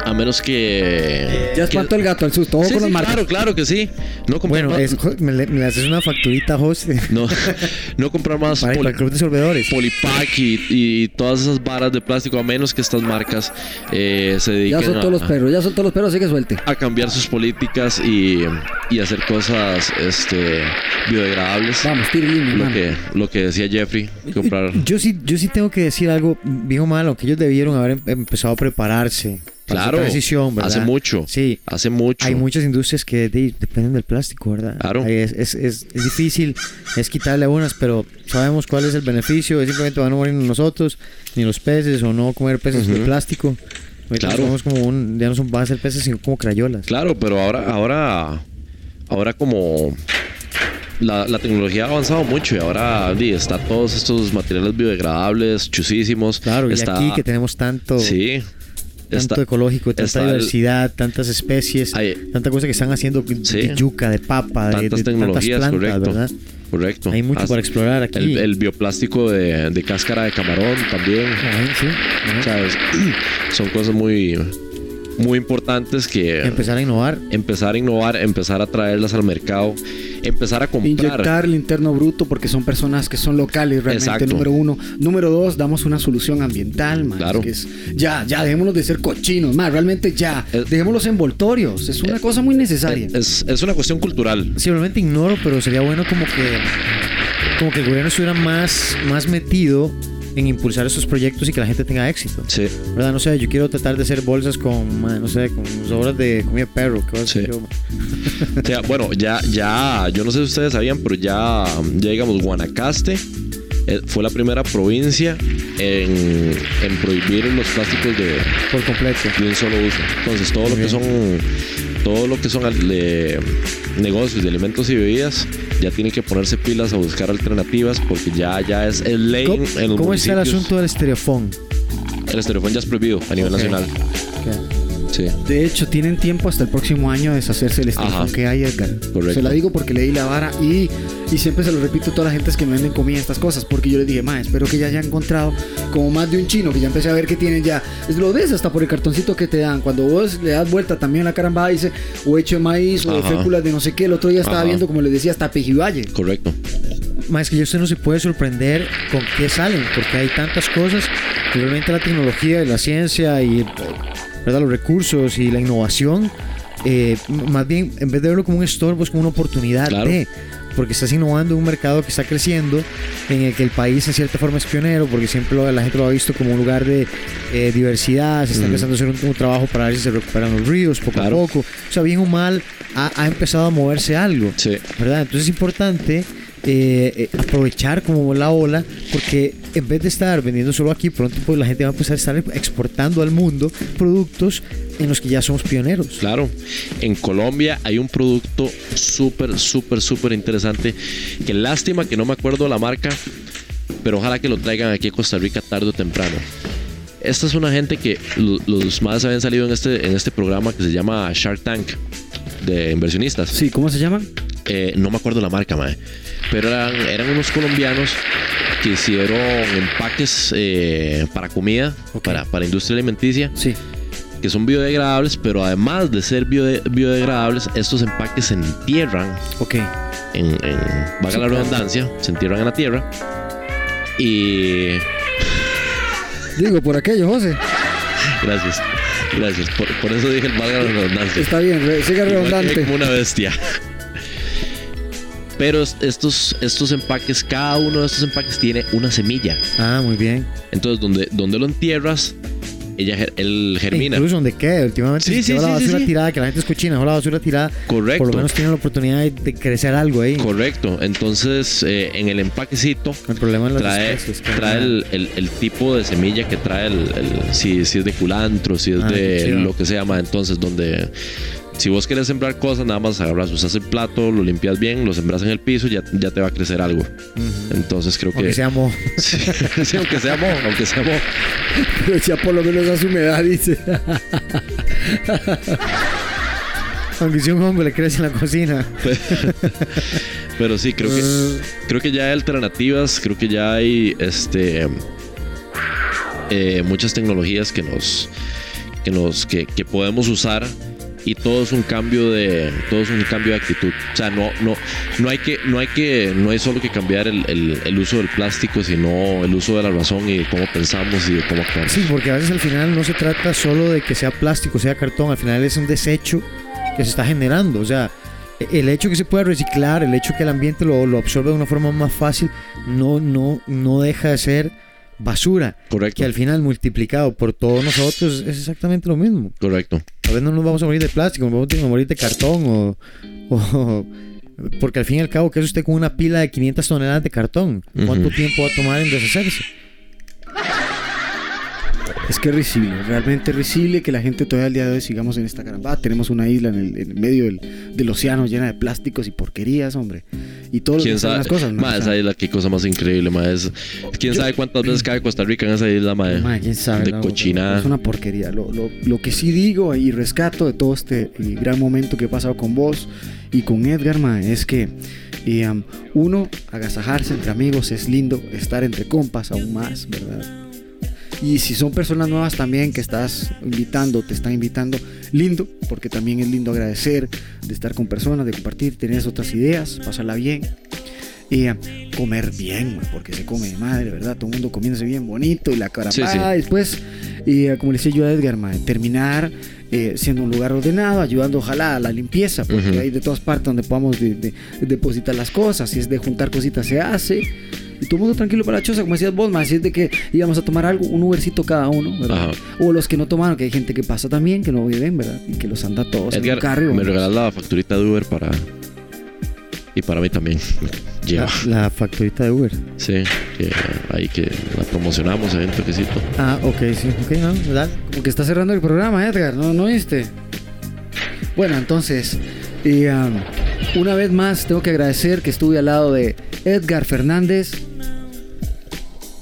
S3: a menos que
S1: Ya espantó el gato al susto. Ojo
S3: Sí,
S1: con
S3: sí,
S1: marcas.
S3: claro, claro que sí. No comprar
S2: Bueno,
S3: más,
S2: es, me, le, me haces una facturita, José.
S3: no, [LAUGHS] no comprar más
S2: Para,
S3: poli-
S2: para el club de sorbedores.
S3: Polipack y, y todas esas varas de plástico a menos que estas marcas eh, se
S1: Ya
S3: dediquen
S1: soltó
S3: a,
S1: los perros, ya soltó los perros, así que suelte.
S3: a cambiar sus políticas y, y hacer cosas este biodegradables.
S1: Vamos, tire línea,
S3: Lo
S1: mano.
S3: que, lo que decía Jeffrey, comprar
S2: Yo sí, yo sí tengo que decir algo bien o malo, que ellos debieron haber em- empezado a prepararse.
S3: Claro,
S2: transición, ¿verdad?
S3: hace mucho.
S2: Sí.
S3: Hace mucho.
S2: Hay muchas industrias que de- dependen del plástico, ¿verdad?
S3: Claro.
S2: Es, es, es, es difícil, es quitarle unas, pero sabemos cuál es el beneficio. Es simplemente van a morir nosotros, ni los peces, o no comer peces de plástico.
S3: Claro.
S2: somos como un, ya no son, van a ser peces, sino como crayolas.
S3: Claro, pero ahora, ahora, ahora como la, la tecnología ha avanzado mucho y ahora di, está todos estos materiales biodegradables, chusísimos.
S2: Claro, y aquí que tenemos tanto,
S3: Sí.
S2: Tanto
S3: está-
S2: ecológico, tanta
S3: el-
S2: diversidad, tantas especies,
S3: Hay-
S2: tanta cosa que están haciendo de
S3: Sí.
S2: yuca, de papa, de,
S3: tantas
S2: de
S3: tecnologías,
S2: tantas plantas,
S3: correcto.
S2: ¿verdad?
S3: Correcto.
S2: Hay mucho para explorar aquí.
S3: El, el bioplástico de, de cáscara de camarón también.
S2: Ay, sí, ajá.
S3: O sea, es- [CLEARS THROAT] son cosas muy, muy importantes que
S2: Empezar a innovar.
S3: empezar a innovar, empezar a traerlas al mercado, empezar a comprar.
S1: Inyectar el interno bruto porque son personas que son locales realmente,
S3: Exacto.
S1: número uno. Número dos, damos una solución ambiental, man.
S3: Claro.
S1: que es- ya, ya, dejémonos de ser cochinos, más realmente ya.
S3: Es-
S1: dejemos los envoltorios, es una cosa muy necesaria.
S3: Es, es una cuestión cultural.
S2: Simplemente ignoro, pero sería bueno como que como que el gobierno estuviera más, más metido en impulsar estos proyectos y que la gente tenga éxito.
S3: Sí.
S2: ¿Verdad? No sé, yo quiero tratar de hacer bolsas con, no sé, con sobras de comida de perro. ¿qué
S3: Sí.
S2: yo?
S3: O sea, [LAUGHS] bueno, ya, ya, yo no sé si ustedes sabían, pero ya, ya digamos, Guanacaste eh, fue la primera provincia en, en prohibir los plásticos de,
S2: Por completo.
S3: de un solo uso. Entonces, todo lo
S2: Muy
S3: que son, todo lo que son eh, negocios de alimentos y bebidas, ya tienen que ponerse pilas a buscar alternativas porque ya, ya es el ley
S2: ¿Cómo,
S3: en los
S2: cómo está el
S3: municipios.
S2: asunto del estereofón?
S3: El estereofón ya es prohibido a nivel nacional. Sí.
S1: De hecho, tienen tiempo hasta el próximo año de deshacerse del
S3: Ajá.
S1: que hay, Edgar.
S3: Correcto.
S1: Se la digo porque leí la vara y, y siempre se lo repito a todas las gentes que me venden comida estas cosas. Porque yo les dije, ma, espero que ya hayan encontrado como más de un chino, que ya empecé a ver que tienen ya. Es lo ves hasta por el cartoncito que te dan. Cuando vos le das vuelta también a la caramba, dice o hecho de maíz o de
S3: Ajá.
S1: féculas de no sé qué. El otro día estaba
S3: Ajá.
S1: viendo, como les decía, hasta pejibaye.
S3: Correcto.
S2: Más que yo usted no se puede sorprender con qué salen, porque hay tantas cosas que realmente la tecnología y la ciencia y eh, ¿verdad? los recursos y la innovación, eh, más bien en vez de verlo como un estorbo, es como una oportunidad
S3: Claro.
S2: de. Porque estás innovando en un mercado que está creciendo, en el que el país en cierta forma es pionero, porque siempre lo- la gente lo ha visto como un lugar de eh, diversidad, se está
S3: Mm.
S2: empezando a hacer un, un trabajo para ver si se recuperan los ríos poco
S3: Claro.
S2: a poco. O sea, bien o mal, ha, ha empezado a moverse algo.
S3: Sí.
S2: ¿verdad? Entonces es importante eh, eh, aprovechar como la ola, porque en vez de estar vendiendo solo aquí, pronto pues, la gente va a empezar a estar exportando al mundo productos en los que ya somos pioneros.
S3: Claro, en Colombia hay un producto súper, súper, súper interesante. Que lástima que no me acuerdo la marca, pero ojalá que lo traigan aquí a Costa Rica tarde o temprano. Esta es una gente que lo- los más habían salido en este, en este programa que se llama Shark Tank de inversionistas.
S1: Sí, ¿cómo se llaman?
S3: Eh, no me acuerdo la marca, mae. Pero eran, eran unos colombianos que hicieron empaques eh, para comida,
S2: Ok.
S3: para, para industria alimenticia
S1: Sí.
S3: que son biodegradables, pero además de ser biode- biodegradables, estos empaques se entierran
S1: Ok.
S3: en, en valga la redundancia, se entierran en la tierra. Y
S1: Digo, por aquello, José.
S3: gracias, gracias. Por, por eso dije el valga la redundancia.
S1: Está bien,
S3: quedé
S1: redundante.
S3: como una bestia. Pero es- estos, estos empaques, cada uno de estos empaques tiene una semilla.
S2: Ah, muy bien.
S3: Entonces, donde, donde lo entierras, ella, él germina.
S2: Incluso donde quede, últimamente
S3: Sí, sí,
S2: la
S3: sí,
S2: basura tirada, que la gente es cochina, deja la basura tirada,
S3: Correcto.
S2: por lo menos tiene la oportunidad de, de crecer algo ahí.
S3: Correcto. Entonces, eh, en el empaquecito
S2: El problema es las
S3: trae,
S2: especies, que
S3: trae el, el- el tipo de semilla que trae el, el- si, si es de culantro, si es
S2: Ah,
S3: de lo que se llama. Entonces, donde si vos querés sembrar cosas, nada más agarras, usas el plato, lo limpias bien, lo sembras en el piso, ya, ya te va a crecer algo. Entonces creo
S2: Aunque
S3: que
S2: sea mo. [LAUGHS]
S3: Sí, [LAUGHS] sí, aunque sea mo, aunque sea mo.
S1: Pero [LAUGHS] ya por lo menos hace humedad, dice.
S2: Aunque sea un hongo le crece en la cocina.
S3: Pero sí, creo que creo que ya hay alternativas, creo que ya hay este eh, muchas tecnologías que nos que nos que, que podemos usar y todo es un cambio de todo es un cambio de actitud o sea no no no hay que no hay que no hay solo que cambiar el, el- uso del plástico sino el uso de la razón y de cómo pensamos y de cómo actuamos
S2: Sí, porque a veces al final no se trata solo de que sea plástico, sea cartón, al final es un desecho que se está generando. O sea, el hecho que se pueda reciclar, el hecho que el ambiente lo, lo absorbe de una forma más fácil, no, no, no deja de ser basura.
S3: correcto
S2: Que al final multiplicado por todos nosotros es exactamente lo mismo.
S3: correcto
S2: A veces no nos vamos a morir de plástico, nos vamos a morir de cartón o, o- porque al fin y al cabo, que es usted con una pila de 500 toneladas de cartón? ¿Cuánto tiempo va a tomar en deshacerse?
S1: Es que es risible, realmente risible que la gente todavía al día de hoy sigamos en esta caramba. Tenemos una isla en el, en el medio del, del océano llena de plásticos y porquerías, hombre. Y todo lo que
S3: quién
S1: son
S3: sabe
S1: las cosas, ma,
S3: ma,
S1: o sea,
S3: esa isla qué cosa más increíble ma, es- quién sabe cuántas veces cae Costa Rica en esa isla Ma,
S2: quién sabe,
S3: de
S2: no,
S3: cochinada
S1: Es una porquería. Lo, lo- lo que sí digo y rescato de todo este eh, gran momento que he pasado con vos y con Edgar, ma, es que eh, uno, agasajarse entre amigos es lindo, estar entre compas aún más, ¿verdad? Y si son personas nuevas también que estás invitando, te están invitando, lindo, porque también es lindo agradecer de estar con personas, de compartir, tener otras ideas, pasarla bien. Y eh, comer bien, porque se come de madre, ¿verdad? Todo el mundo comiéndose bien bonito y la cara
S3: Sí, sí.
S1: después, y eh, como le decía yo a Edgar, ma, terminar eh, siendo un lugar ordenado, ayudando ojalá a la limpieza, porque hay de todas partes donde podamos de- de- depositar las cosas, si es de juntar cositas se hace,
S10: Y todo el mundo tranquilo para la choza, como decías vos, más de que íbamos a tomar algo, un Ubercito cada uno, ¿verdad?
S3: Ajá.
S10: O los que no tomaron, que hay gente que pasa también, que no viven, ¿verdad? Y que los anda todos en un
S3: Edgar,
S10: carro. y
S3: me regalas la facturita de Uber para. Y para mí también. [LAUGHS] Lleva.
S2: La, la factorita de Uber.
S3: Sí, que ahí que la promocionamos ahí en toquecito.
S2: Ah, ok, sí. Ok, no, dale.
S10: Como que está cerrando el programa, Edgar, ¿no, no viste? Bueno, entonces, y, um, una vez más tengo que agradecer que estuve al lado de Edgar Fernández.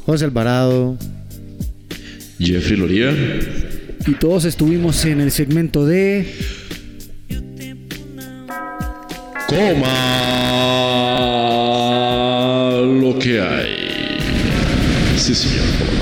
S2: José Alvarado.
S3: Jeffrey Loría.
S10: Y todos estuvimos en el segmento de...
S3: Coma lo que hay. Sí, señor.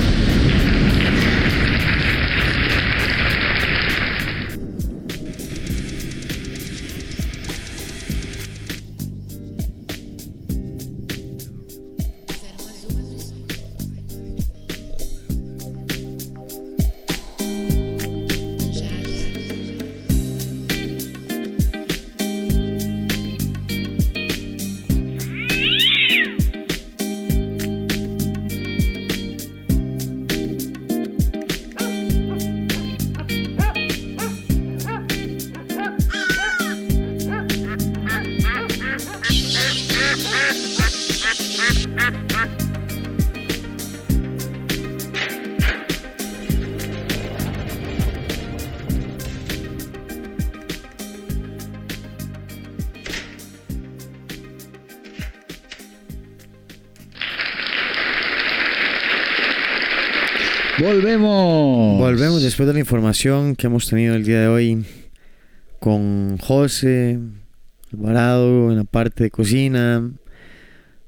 S2: Después de la información que hemos tenido el día de hoy con José Alvarado en la parte de cocina,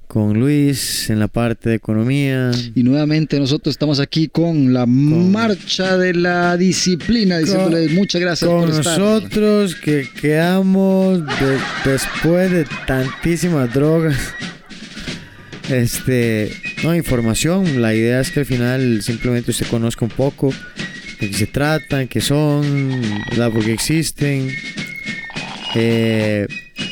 S2: con Luis en la parte de economía.
S1: Y nuevamente nosotros estamos aquí con la marcha de la disciplina, diciéndoles muchas gracias
S2: con
S1: por estar.
S2: nosotros que quedamos de- después de tantísimas drogas. Este, no, información. La idea es que al final simplemente usted conozca un poco de qué se tratan, qué son, ¿verdad? por qué existen. Eh,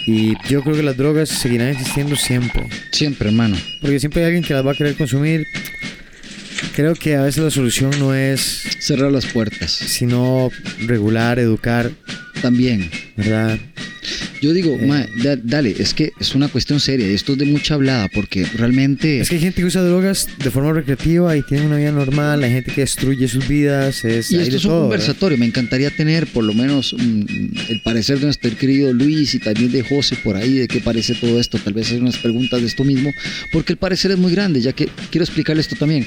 S2: y yo creo que las drogas seguirán existiendo siempre.
S1: Siempre, hermano.
S2: Porque siempre hay alguien que las va a querer consumir. Creo que a veces la solución no es
S1: cerrar las puertas,
S2: sino regular, educar,
S1: También.
S2: ¿verdad?
S1: Yo digo,
S2: Eh.
S1: mae, da- dale, es que es una cuestión seria y esto es de mucha hablada porque realmente
S2: Es que hay gente que usa drogas de forma recreativa y tiene una vida normal, hay gente que destruye sus vidas, es,
S1: Y esto es un
S2: todo,
S1: conversatorio. Me encantaría tener por lo menos mm, el parecer de nuestro querido Luis y también de José por ahí, de qué parece todo esto. Tal vez hacer unas preguntas de esto mismo, porque el parecer es muy grande, ya que quiero explicarle esto también.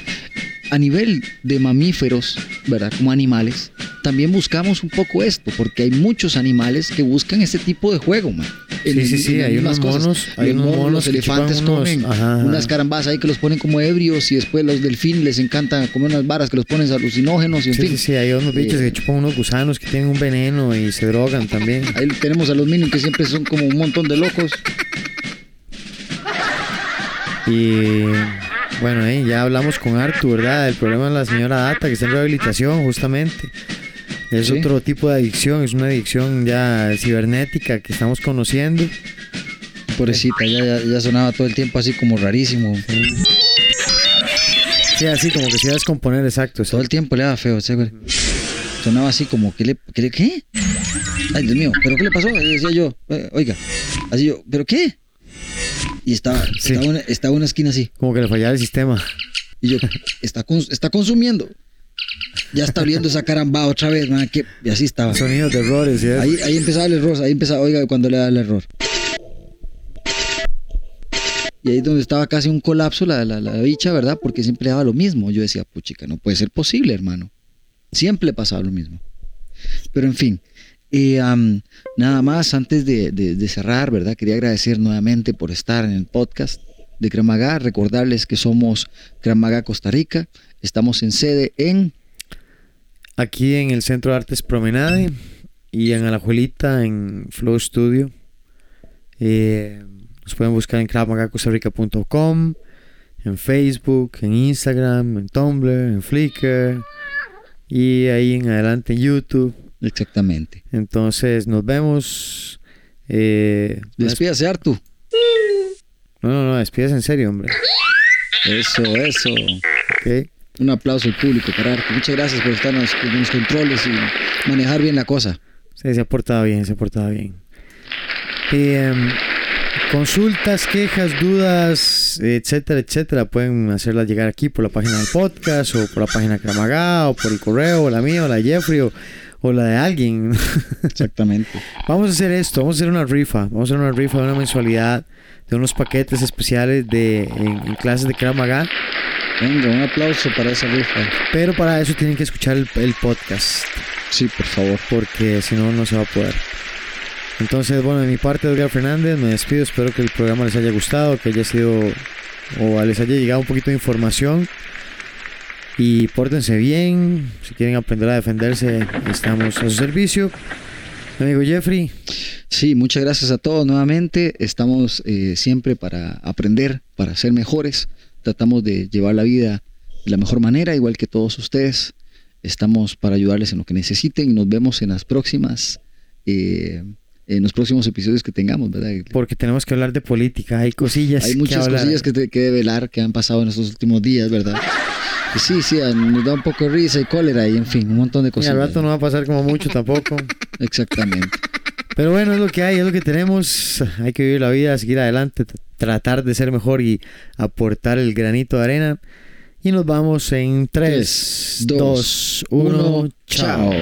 S1: A nivel de mamíferos, ¿verdad? Como animales, también buscamos un poco esto, porque hay muchos animales que buscan este tipo de juego, man.
S2: Sí, sí, sí, hay unos
S1: cosas.
S2: monos, hay unos monos
S1: los elefantes
S2: unos-
S1: comen
S2: ajá, ajá.
S1: unas carambas ahí que los ponen como ebrios y después los delfines les encanta comer unas varas que los ponen alucinógenos y en
S2: Sí,
S1: fin.
S2: sí, sí, hay unos bichos
S1: Eh,
S2: que chupan unos gusanos que tienen un veneno y se drogan también.
S1: Ahí tenemos a los minions que siempre son como un montón de locos.
S2: Y bueno, ahí ya hablamos con Artu, ¿verdad? El problema de la señora Data que está en rehabilitación, justamente. Es
S1: Sí.
S2: otro tipo de adicción, es una adicción ya cibernética que estamos conociendo.
S1: Pobrecita, ya, ya, ya sonaba todo el tiempo así como rarísimo.
S2: Sí, así como que se iba a descomponer, exacto.
S1: Todo el tiempo le daba feo, ¿sí, güey? Sonaba así como, ¿qué le, qué le- qué? Ay, Dios mío, ¿pero qué le pasó? Y decía yo, "Eh, oiga, así yo, ¿pero qué? Y estaba,
S2: Sí.
S1: estaba, una esquina así.
S2: Como que le fallaba el sistema.
S1: Y yo, está, está consumiendo. Ya está oliendo esa caramba otra vez, man. que- Y así estaba.
S2: Sonidos de errores, ¿sí?
S1: Ahí, ahí empezaba el error, ahí empezaba, oiga, cuando le da el error. Y ahí es donde estaba casi un colapso la, la, la bicha, ¿verdad? Porque siempre daba lo mismo. Yo decía, puchica, no puede ser posible, hermano. Siempre pasaba lo mismo. Pero en fin, eh, am, nada más antes de, de- cerrar, ¿verdad? Quería agradecer nuevamente por estar en el podcast de Cremaga. Recordarles que somos Cremaga Costa Rica. Estamos en sede en
S2: Aquí en el Centro de Artes Promenade y en Alajuelita en Flow Studio. Eh, nos pueden buscar en cravmagacostarrica.com, en Facebook, en Instagram, en Tumblr, en Flickr y ahí en adelante en YouTube.
S1: Exactamente.
S2: Entonces nos vemos. Eh,
S1: Despídase, Artu.
S2: no, no, no, despídase en serio, hombre.
S1: Eso, eso.
S2: Ok.
S1: Un aplauso al público para Arte. Muchas gracias por estar en los, en los controles y manejar bien la cosa.
S2: Sí, se ha portado bien, se ha portado bien. Em, consultas, quejas, dudas, etcétera, etcétera, pueden hacerlas llegar aquí por la página del podcast o por la página de Kramaga o por el correo, o la mía o la de Jeffrey o, o la de alguien. [LAUGHS]
S1: Exactamente.
S2: Vamos a hacer esto, vamos a hacer una rifa, vamos a hacer una rifa de una mensualidad de unos paquetes especiales de en, en clases de Krav Maga,
S1: Venga, un aplauso para esa rifa.
S2: pero para eso tienen que escuchar el, el podcast.
S1: Sí, por favor.
S2: porque si no, no se va a poder. Entonces, bueno, de mi parte, Edgar Fernández, me despido. Espero que el programa les haya gustado, que haya sido o les haya llegado un poquito de información. Y pórtense bien. Si quieren aprender a defenderse, estamos a su servicio. Mi amigo Jeffrey,
S1: Sí, muchas gracias a todos nuevamente. Estamos eh, siempre para aprender, para ser mejores. Tratamos de llevar la vida de la mejor manera, igual que todos ustedes. Estamos para ayudarles en lo que necesiten y nos vemos en las próximas, eh, en los próximos episodios que tengamos, ¿verdad?
S2: porque tenemos que hablar de política, hay cosillas.
S1: Hay
S2: que
S1: muchas
S2: hablar.
S1: cosillas que, te- que develar que han pasado en estos últimos días, ¿verdad? [LAUGHS] Y sí, sí, a- nos da un poco de risa y cólera y en fin, un montón de
S2: Y
S1: cosas.
S2: al rato no va a pasar como mucho [LAUGHS] tampoco.
S1: Exactamente.
S2: Pero bueno, es lo que hay, es lo que tenemos. Hay que vivir la vida, seguir adelante, tratar de ser mejor y aportar el granito de arena. Y nos vamos en 3,
S1: Tres,
S2: 2,
S1: dos,
S2: 1,
S1: uno,
S2: chao.
S1: chao.